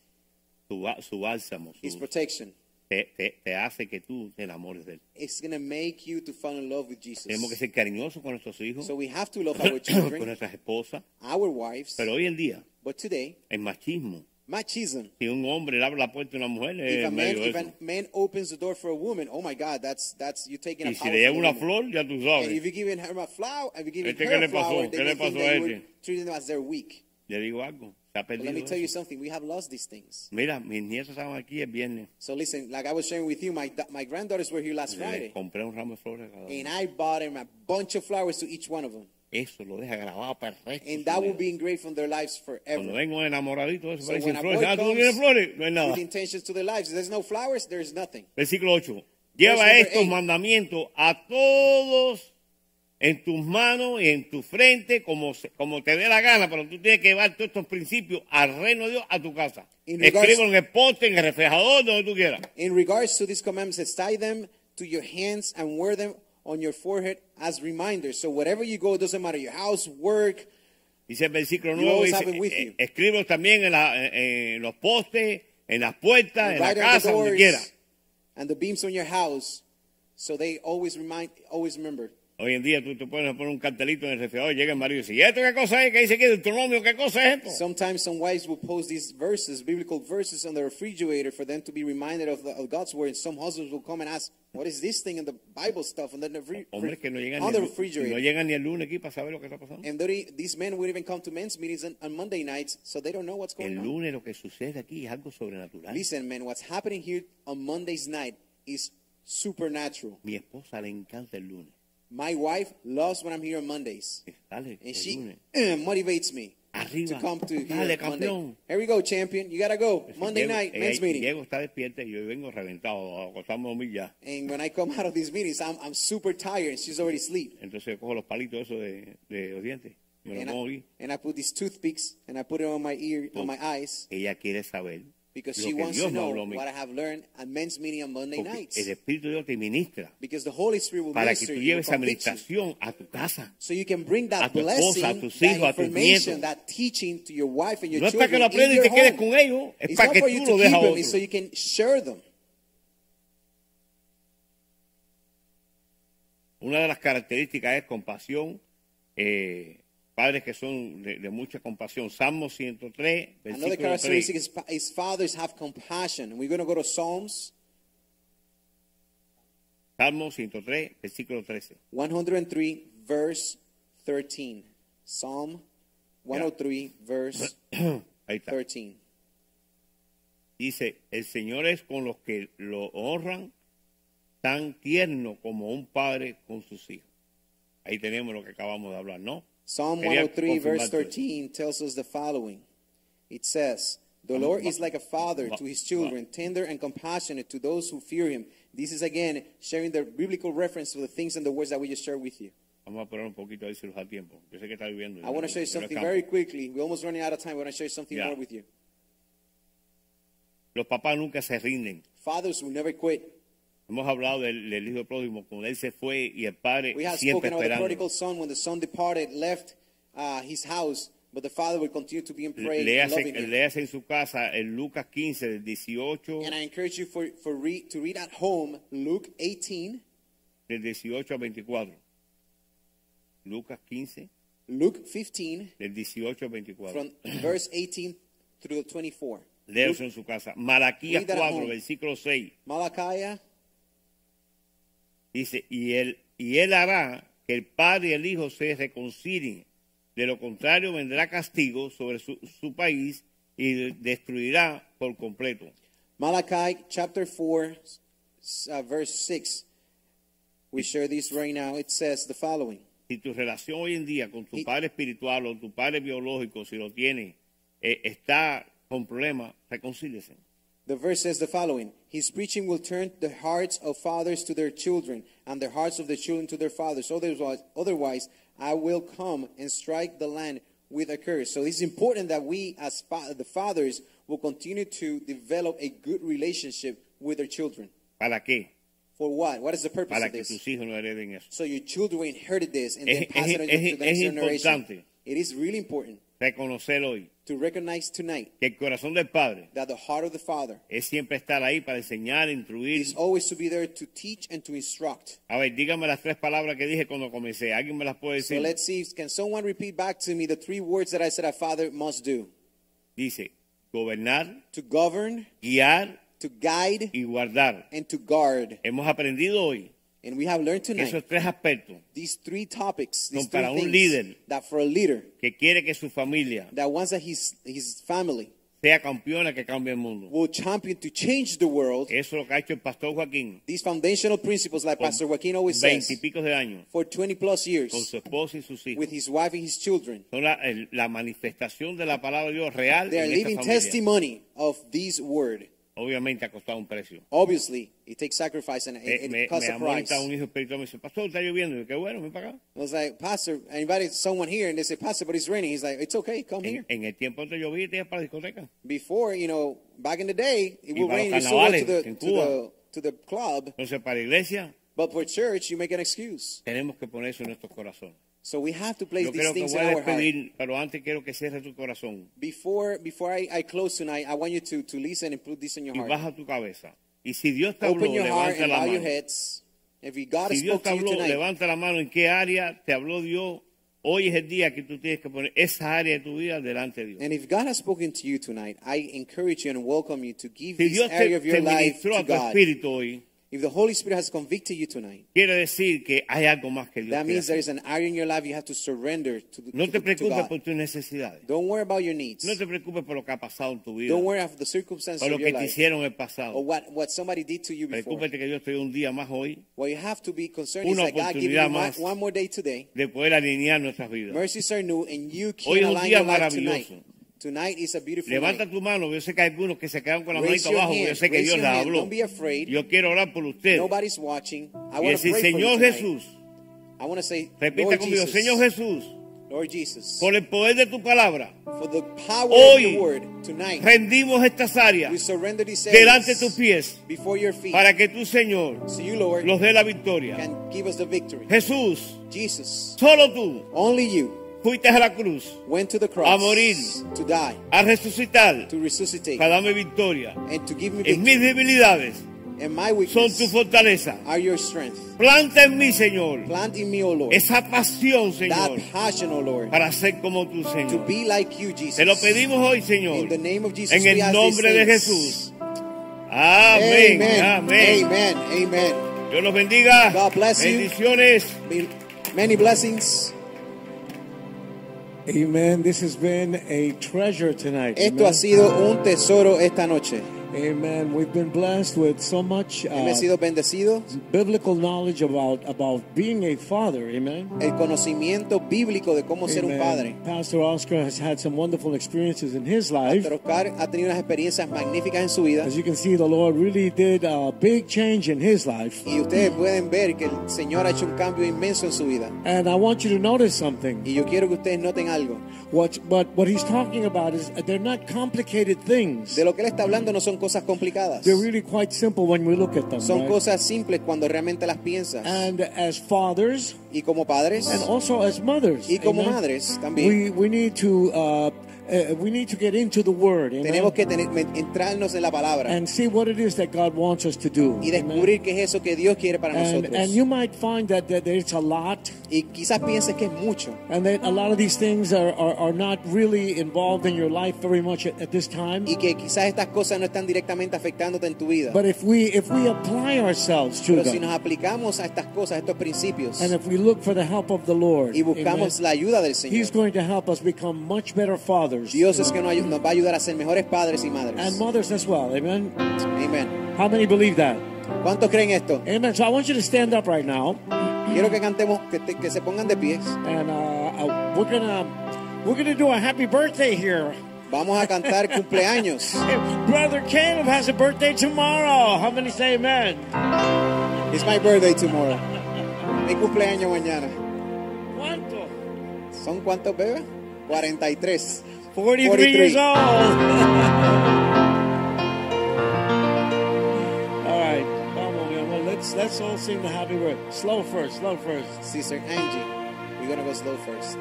su, su bálsamo, His su- protection, te, te- te hace que tú te enamores de él. it's going to make you to fall in love with Tenemos que Jesus. ser cariñosos con nuestros hijos, So we have to love (clears throat) our con children, nuestras esposas. our wives. Pero hoy en día, But today, el machismo, machism. si un hombre abre la puerta a una mujer, If a man, if a opens the door for a woman, oh my God, that's that's you taking a Y si power le lleva a una flor, ya tú And if sabes. you're giving her a flower, if you're giving Este, her ¿qué le a flower, pasó? then ¿Qué you le think pasó that a you este? would treat them as they're weak. Le digo algo. Se ha But perdido let me tell you something. We have lost these things. Mira, mis nietos estaban aquí el viernes. So listen, like I was sharing with you, my my granddaughters were here last Le Friday, compré un ramo de flores cada and. I bought them a bunch of flowers to each one of them, Eso lo deja grabado perfecto. and that will be engraved from their lives Cuando forever. vengo enamoradito, eso So a flores. Ah, tú no flores. No hay nada. with intentions to their lives, there's no flowers, there's nothing. Versículo 8. Lleva estos eight. mandamientos a todos en tus manos y en tu frente como, como te dé la gana, pero tú tienes que llevar todos estos principios al reino de Dios, a tu casa. Escribo en el poste, en el reflejador, donde tú quieras. In regards to these commandments, tie them to your hands and wear them on your forehead as reminders. So wherever you go, it doesn't matter your house, work, Dice el versículo You 9, always dice, have it with eh, you. escribo también en, la- en- los postes, en las puertas, en la casa, donde quiera. and the beams on your house, so they always remind, always remember. Hoy en día tú te puedes poner un cartelito en el refrigerador llega el marido y dice, ¿y esto qué cosa es? ¿Qué dice aquí Deuteronomio? ¿Qué cosa es esto? Sometimes some wives will post these verses, biblical verses, on the refrigerator for them to be reminded of, the, of God's word. And some husbands will come and ask, "What is this thing in the Bible stuff?" And then the refri- Hombres que no llegan, on ni the el, refrigerator. no llegan ni el lunes aquí para saber lo que está pasando. and they- these men would even come to men's meetings on, on Monday nights, so they don't know what's going El on. lunes lo que sucede aquí es algo sobrenatural. Listen, man, what's happening here on Monday's night is supernatural. Mi esposa le encanta el lunes. My wife loves when I'm here on Mondays, Dale, and she lunes. (clears throat) motivates me Arriba. to come to here Dale, Monday. campeón. Here we go, champion. You gotta go. Monday Llego- night, eh, men's meeting. Llego, está despierta y yo vengo reventado, a acostarme ya. And when I come out of these meetings, I'm, I'm super tired and she's already asleep. Entonces cojo los palitos esos de, de los dientes, me And I, and I put these toothpicks and I put it on my ear, on my eyes, Ella quiere saber because she wants Dios to know a what I have learned at men's meeting on Monday nights. el Espíritu de Dios te ministra Because the Holy Spirit will para que minister tú lleves esa administración a tu casa. So you can bring a that tu esposa, blessing, a tus that hijos, a tus nietos. that teaching to your wife and your No es para que children lo aprendas y te quedes con ellos, es It's para not que for tú you lo to dejes a otros. so you can share them. Una de las características es compasión, eh, padres que son de, de mucha compasión. Salmo 103, Another versículo characteristic 3. is, pa- is fathers have compassion. And we're going to go to Psalms Salmo 103, versículo 13. 103, verse 13. Psalm 103, verse (clears throat) Ahí está. 13. Dice, el Señor es con los que lo honran tan tierno como un padre con sus hijos. Ahí tenemos lo que acabamos de hablar, ¿no? Psalm 103, verse 13 tells us the following. It says, The Lord is like a father to his children, tender and compassionate to those who fear him. This is again sharing the biblical reference to the things and the words that we just shared with you. Vamos a parar un poquito ahí si nos da tiempo. Yo sé que está viviendo. I want to show you something very quickly. We're almost running out of time. I want to share something Yeah. more with you. Los papás nunca se rinden. Fathers will never quit. Hemos hablado del, del hijo pródigo, cuando él se fue y el padre We have siempre spoken the esperando. prodigal son when the son departed, left uh, his house, but the father will continue to be in prayer and Léase, loving him. léase en su casa en Lucas 15, del 18, And I encourage you for, for read, to read at home Luke 18, del 18 a 24. Lucas 15, Luke 15, del 18 a 24. from (clears throat) verse 18 through 24. Léase en su casa. Malaquías Read that at 4, home. versículo 6. Malachi, Dice, y él, y él hará que el padre y el hijo se reconcilien. De lo contrario, vendrá castigo sobre su, su país y destruirá por completo. Malachi chapter 4, uh, verse 6. We share this right now. It says the following. Si tu relación hoy en día con tu Y- padre espiritual o tu padre biológico, si lo tiene, eh, está con problemas, reconcíliese. The verse says the following His preaching will turn the hearts of fathers to their children, and the hearts of the children to their fathers. Otherwise, otherwise I will come and strike the land with a curse. So it's important that we, as fa- the fathers, will continue to develop a good relationship with their children. ¿Para qué? For what? What is the purpose Para of que this? tus hijos no. So your children will inherit this and Es- then pass es- it on es- to the next generation. It is really important Reconocer hoy to recognize tonight que el corazón del padre that the heart of the father es siempre estar ahí para enseñar, instruir. is always to be there to teach and to instruct. A ver, dígame las tres palabras que dije cuando comencé. ¿Alguien me las puede So let's see, can someone repeat back to me the three words that I said a father must do? Dice, gobernar, To govern, guiar to guide, y guardar. and to guard. Hemos aprendido hoy And we have learned tonight esos tres aspectos these three topics, these Son three para un líder. that for a leader, que quiere que su familia that wants that his, his family sea campeona que cambie el mundo. will champion to change the world, Eso es lo que ha hecho el pastor Joaquín these foundational principles, like Pastor Joaquin always says, de años for 20 plus con years su esposa y sus hijos. with his wife and his children. Son la, el- la manifestación de la palabra de Dios real They are en living testimony of this word. Obviamente ha costado un precio. Obviously, it takes sacrifice and, and me, it costs me a price. un hijo espiritual me dice, pastor, está lloviendo. Y qué bueno, para acá. I was like, Pastor, invited someone here and they said, Pastor, but it's raining. He's like, it's okay, come En, here. en el tiempo que llovía, te ibas para la discoteca. Before, you know, back in the day, it would rain, you still to the, to, the, to the club, Entonces, para la iglesia, but for church, you make an excuse. tenemos que poner eso en nuestros corazones. So we have to place Yo these things in our heart. pero antes quiero que cierres tu corazón Before, before I, I close tonight, I want you to, to listen and put this in your y heart. baja tu cabeza. Y si Dios te habló, your heart and bow your heads. If you- God Si Dios te habló, tonight, levanta la mano. ¿En qué área te habló Dios? Hoy es el día que tú tienes que poner esa área de tu vida delante de Dios. and if God has spoken to you tonight, I encourage you and welcome you to give Si this Dios te, area of your te life to God. espíritu hoy, If the Holy Spirit has convicted you tonight, quiere decir que hay algo más que Dios that means there is an area in your life you have to surrender to, the, No to, te preocupes God. por tus necesidades. Don't worry about your needs. No te preocupes por lo que ha pasado en tu vida. Don't worry about the circumstances lo of que your te life hicieron en el or what, what somebody did to you before. Preocúpate que Dios te dio un día más hoy What you have to be concerned is that God give you one, one more day today. de poder alinear nuestras vidas. Mercies are new, and you Hoy can es un align día your life tonight. Tonight is a beautiful Levanta night. tu mano. Yo sé que hay algunos que se quedan con la Raise manita your abajo. Yo sé que Raise Dios your les hand. habló. Don't be afraid. Yo quiero orar por usted. Nobody's watching. I Y want to decir, pray for you Señor tonight. Jesús, I want to say, repita Lord conmigo, Jesus, Señor Jesús, Lord Jesus, por el poder de tu palabra, for the power Hoy, of your word tonight, rendimos estas we áreas surrender these delante de areas tus pies before your feet. para que tú, Señor, so you, Lord, los dé la victoria. can give us the victory. Jesús, Jesus, solo tú only you fuiste a la cruz went to the cross A morir. to die, a resucitar to resuscitate, para darme victoria. and to give me En mis debilidades And my son tu fortaleza. are your strength. Planta en mí, Señor, Plant in me, O Lord, esa pasión, that Señor, passion, O Lord, para ser como tú, to Señor. be like you, Jesus. Te lo pedimos hoy, In Señor, the name of Jesus, en el nombre de. Jesús. Amén, Amen. amén. Amen. Amen. Dios los bendiga. God bless you. Bendiciones. Be- Many blessings. Amen. This has been a treasure tonight. Esto Amen. ha sido un tesoro esta noche. Amen. We've been blessed with so much uh, Hemos sido bendecidos. biblical knowledge about about being a father. Amen. El conocimiento bíblico de cómo ser un padre. Pastor Oscar has had some wonderful experiences in his life. Pastor Oscar ha tenido unas experiencias magníficas en su vida. As you can see, the Lord really did a big change in his life. Y ustedes pueden ver que el Señor ha hecho un cambio inmenso en su vida. And I want you to notice something. Y yo quiero que ustedes noten algo. What, but what he's talking about is they're not complicated things. De lo que él está hablando no son cosas complicadas. They're really quite simple when we look at them. Son right? cosas simples cuando realmente las piensas. And as fathers, Y como padres and also as mothers, y como amen, madres también. we we need to uh, uh, we need to get into the Word amen, Tenemos que tener, entrarnos en la palabra and see what it is that God wants us to do. y descubrir qué es eso que Dios quiere para And, nosotros. and you might find that, that it's a lot, y quizás pienses que es mucho. and that a lot of these things are, are, are not really involved in your life very much at, at this time. Y que quizás estas cosas no están directamente afectándote en tu vida. But if we if we apply ourselves to Pero si nos them, aplicamos a estas cosas, a estos principios, and if we look for the help of the Lord, y buscamos amen, la ayuda del He's going to help us become much better fathers. Dios es que nos, va a ayudar a ser mejores padres y madres. and mothers as well. Amen. Amén. How many believe that? ¿Cuántos creen esto? Amen. So I want you to stand up right now, Quiero que cantemos, que, te- que se pongan de pies. and uh, uh, we're gonna we're gonna do a happy birthday here. Vamos a cantar (laughs) cumpleaños. Brother Caleb has a birthday tomorrow. How many say amen? It's my birthday tomorrow. Mi cumpleaños mañana. ¿Cuánto? ¿Son cuántos bebés? 43. 43, 43. years old. (laughs) all right, vamos, mi amor. Let's let's all sing the happy birthday. Slow first, slow first. Sister Angie. We're gonna go slow first.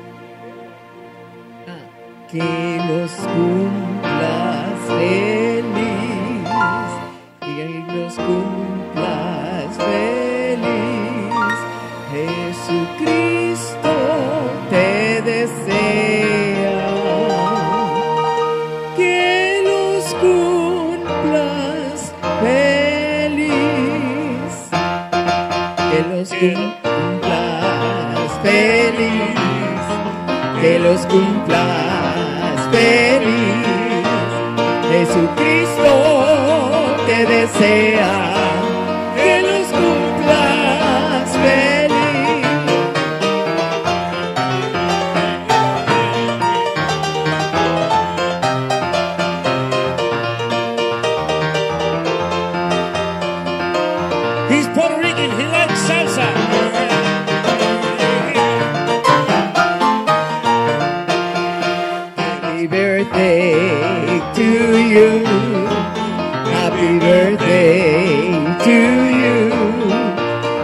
que los cumplas feliz, que los cumplas feliz. Cumplas feliz, que los cumplas feliz. Jesucristo te desea Happy birthday to you.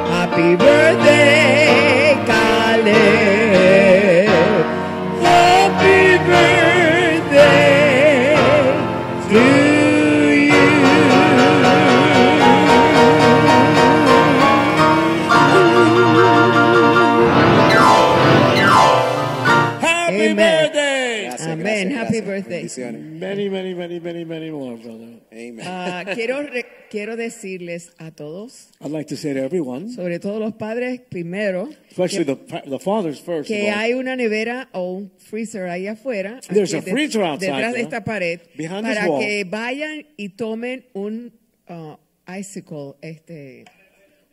Happy birthday, Caleb. Happy birthday to you. Happy Amen. birthday. Amén. Happy birthday. Many, many, many, many, many more, brother. Ah, quiero, re- quiero decirles a todos, I'd like to say to everyone, sobre todo los padres primero, especially que, the, fa- the fathers first. que hay una nevera o un freezer ahí afuera, There's a freezer outside detrás de esta pared, behind this para wall. que vayan y tomen un ah, icicle, este,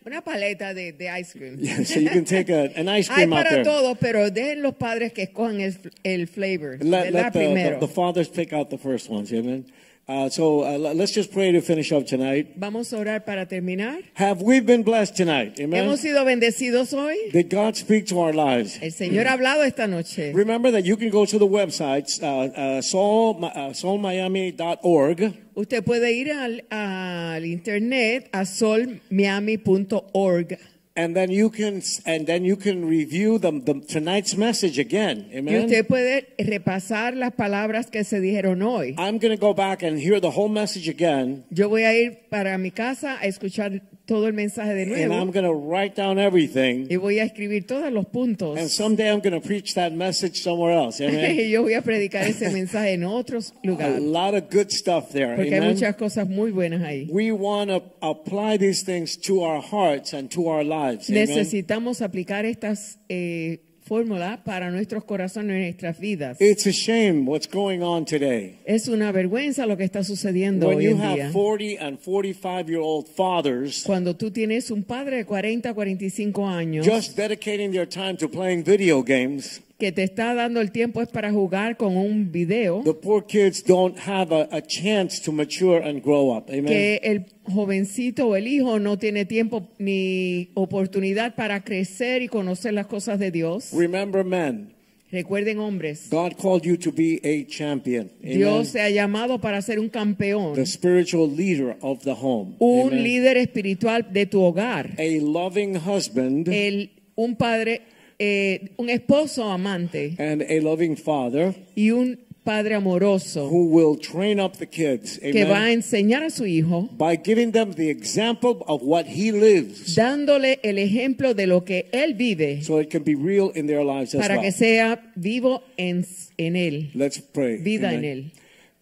una paleta de, de ice cream. (laughs) Yeah, so you can take a, an ice Hay cream out para there. todos, pero dejen los padres que escojan el, el flavor, Let, the, primero. the, the fathers pick out the first ones. Amen. Uh, so uh, let- let's just pray to finish up tonight. Vamos a orar para terminar. Have we been blessed tonight? Amen. Hemos sido bendecidos hoy. Did God speak to our lives? El Señor ha hablado esta noche. Remember that you can go to the website, uh, uh, soul, uh, soulmiami.org, Usted puede ir al, al internet a solmiami.org and then you can and then you can review the, the tonight's message again. y Amen. usted puede repasar las palabras que se dijeron hoy. I'm going to go back and hear the whole message again, Yo voy a ir para mi casa a escuchar todo el mensaje de and I'm nuevo going to write down everything. y voy a escribir todos los puntos. And someday I'm going to preach that message somewhere else. (laughs) Amen. Y yo voy a predicar ese mensaje en otros A lugares lot of good stuff there. porque hay muchas cosas muy buenas ahí. We want to apply these things to our hearts and to our lives. Amen. Necesitamos aplicar estas eh, fórmulas para nuestros corazones y nuestras vidas. It's a shame what's going on today. Es una vergüenza lo que está sucediendo When hoy you en día. have 40 and 45 year old fathers Cuando tú tienes un padre de 40, 45 años just dedicating their time to playing video games, que te está dando el tiempo es para jugar con un video, the poor kids don't have a, a chance to mature and grow up. Amen. que el jovencito o el hijo no tiene tiempo ni oportunidad para crecer y conocer las cosas de Dios. Remember, men, Recuerden hombres, God called you to be a champion. Amen. Dios se ha llamado para ser un campeón, The spiritual leader of the home. un Amen. líder espiritual de tu hogar, A loving husband el, un padre, eh, un esposo amante and a loving father y un padre amoroso who will train up the kids. que va a enseñar a su hijo By giving them the example of what he lives dándole el ejemplo de lo que él vive so it can be real in their lives as para well. que sea vivo en, en él, Let's pray. vida Amen. en él.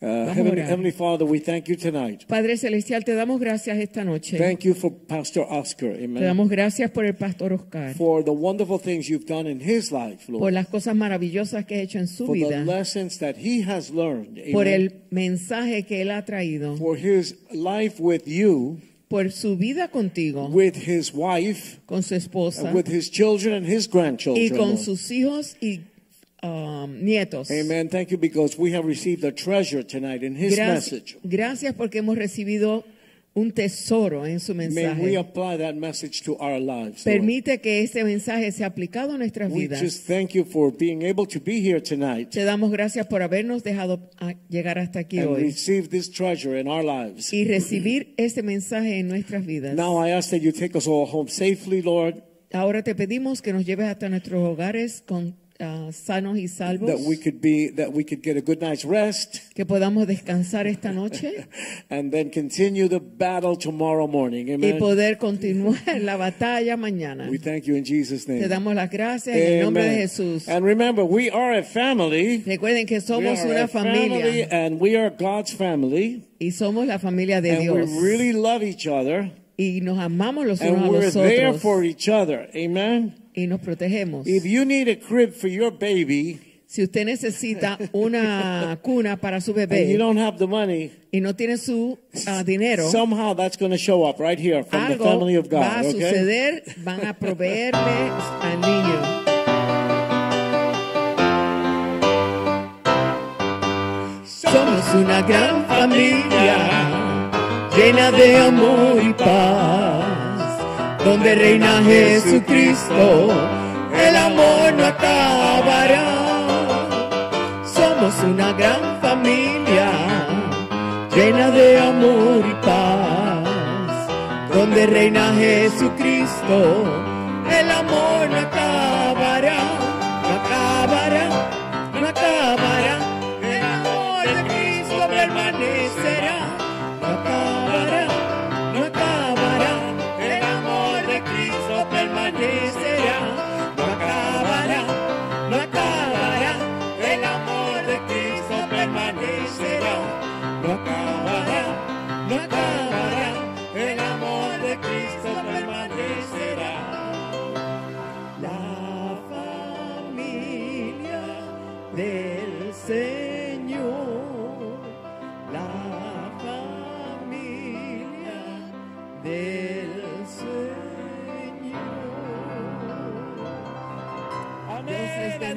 Uh, Heavenly. Heavenly Father, we thank you tonight. Padre Celestial, te damos gracias esta noche. Thank you for Pastor Oscar. Te Amen. damos gracias por el pastor Oscar, For the wonderful things you've done in his life, por Lord. las cosas maravillosas que ha hecho en su For the vida, lessons that he has learned. por Amen. el mensaje que él ha traído, For his life with you, por su vida contigo, with his wife, con su esposa with his children and his y grandchildren. con Lord. sus hijos y um, nietos. Amen. Thank you because we have received a treasure tonight in his Gracias, message. gracias porque hemos recibido un tesoro en su May we mensaje. apply that message to our lives. Permite que ese mensaje sea aplicado a nuestras We vidas. just thank you for being able to be here tonight Te damos gracias por habernos dejado a- llegar hasta aquí and hoy receive this treasure in our lives. y recibir ese mensaje en nuestras vidas. Now I ask that you take us all home safely, Lord, Ahora te pedimos que nos lleves hasta nuestros hogares con ah, sanos y salvos, that we could be that we could get a good night's rest que podamos descansar esta noche (laughs) and then continue the battle tomorrow morning. Amen. y Amen. poder continuar (laughs) la batalla mañana. We thank you in Jesus' name. Te damos las gracias en el nombre de Amen. Jesús. And remember, we are a family. Recuerden que somos una a family familia and we are God's family. y somos la familia de and Dios. we really love each other. y nos amamos los and unos a we're there for each other. Amen. Y nos protegemos. If you need a crib for your baby Si usted necesita una (laughs) cuna para su and you bebé don't have the money, y no tiene su ah, dinero, somehow that's going to show up right here from the algo family of va a God. Okay? suceder, van a proveerle al niño. Somos una gran familia llena de amor y paz, donde reina Jesucristo, el amor no acabará. Somos una gran familia llena de amor y paz, donde reina Jesucristo,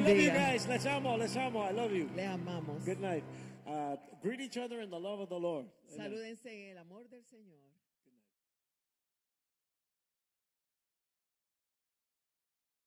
love you guys. Les amo, les amo. I love you. Le amamos. Good night. Uh, greet each other in the love of the Lord. Salúdense en el amor del Señor.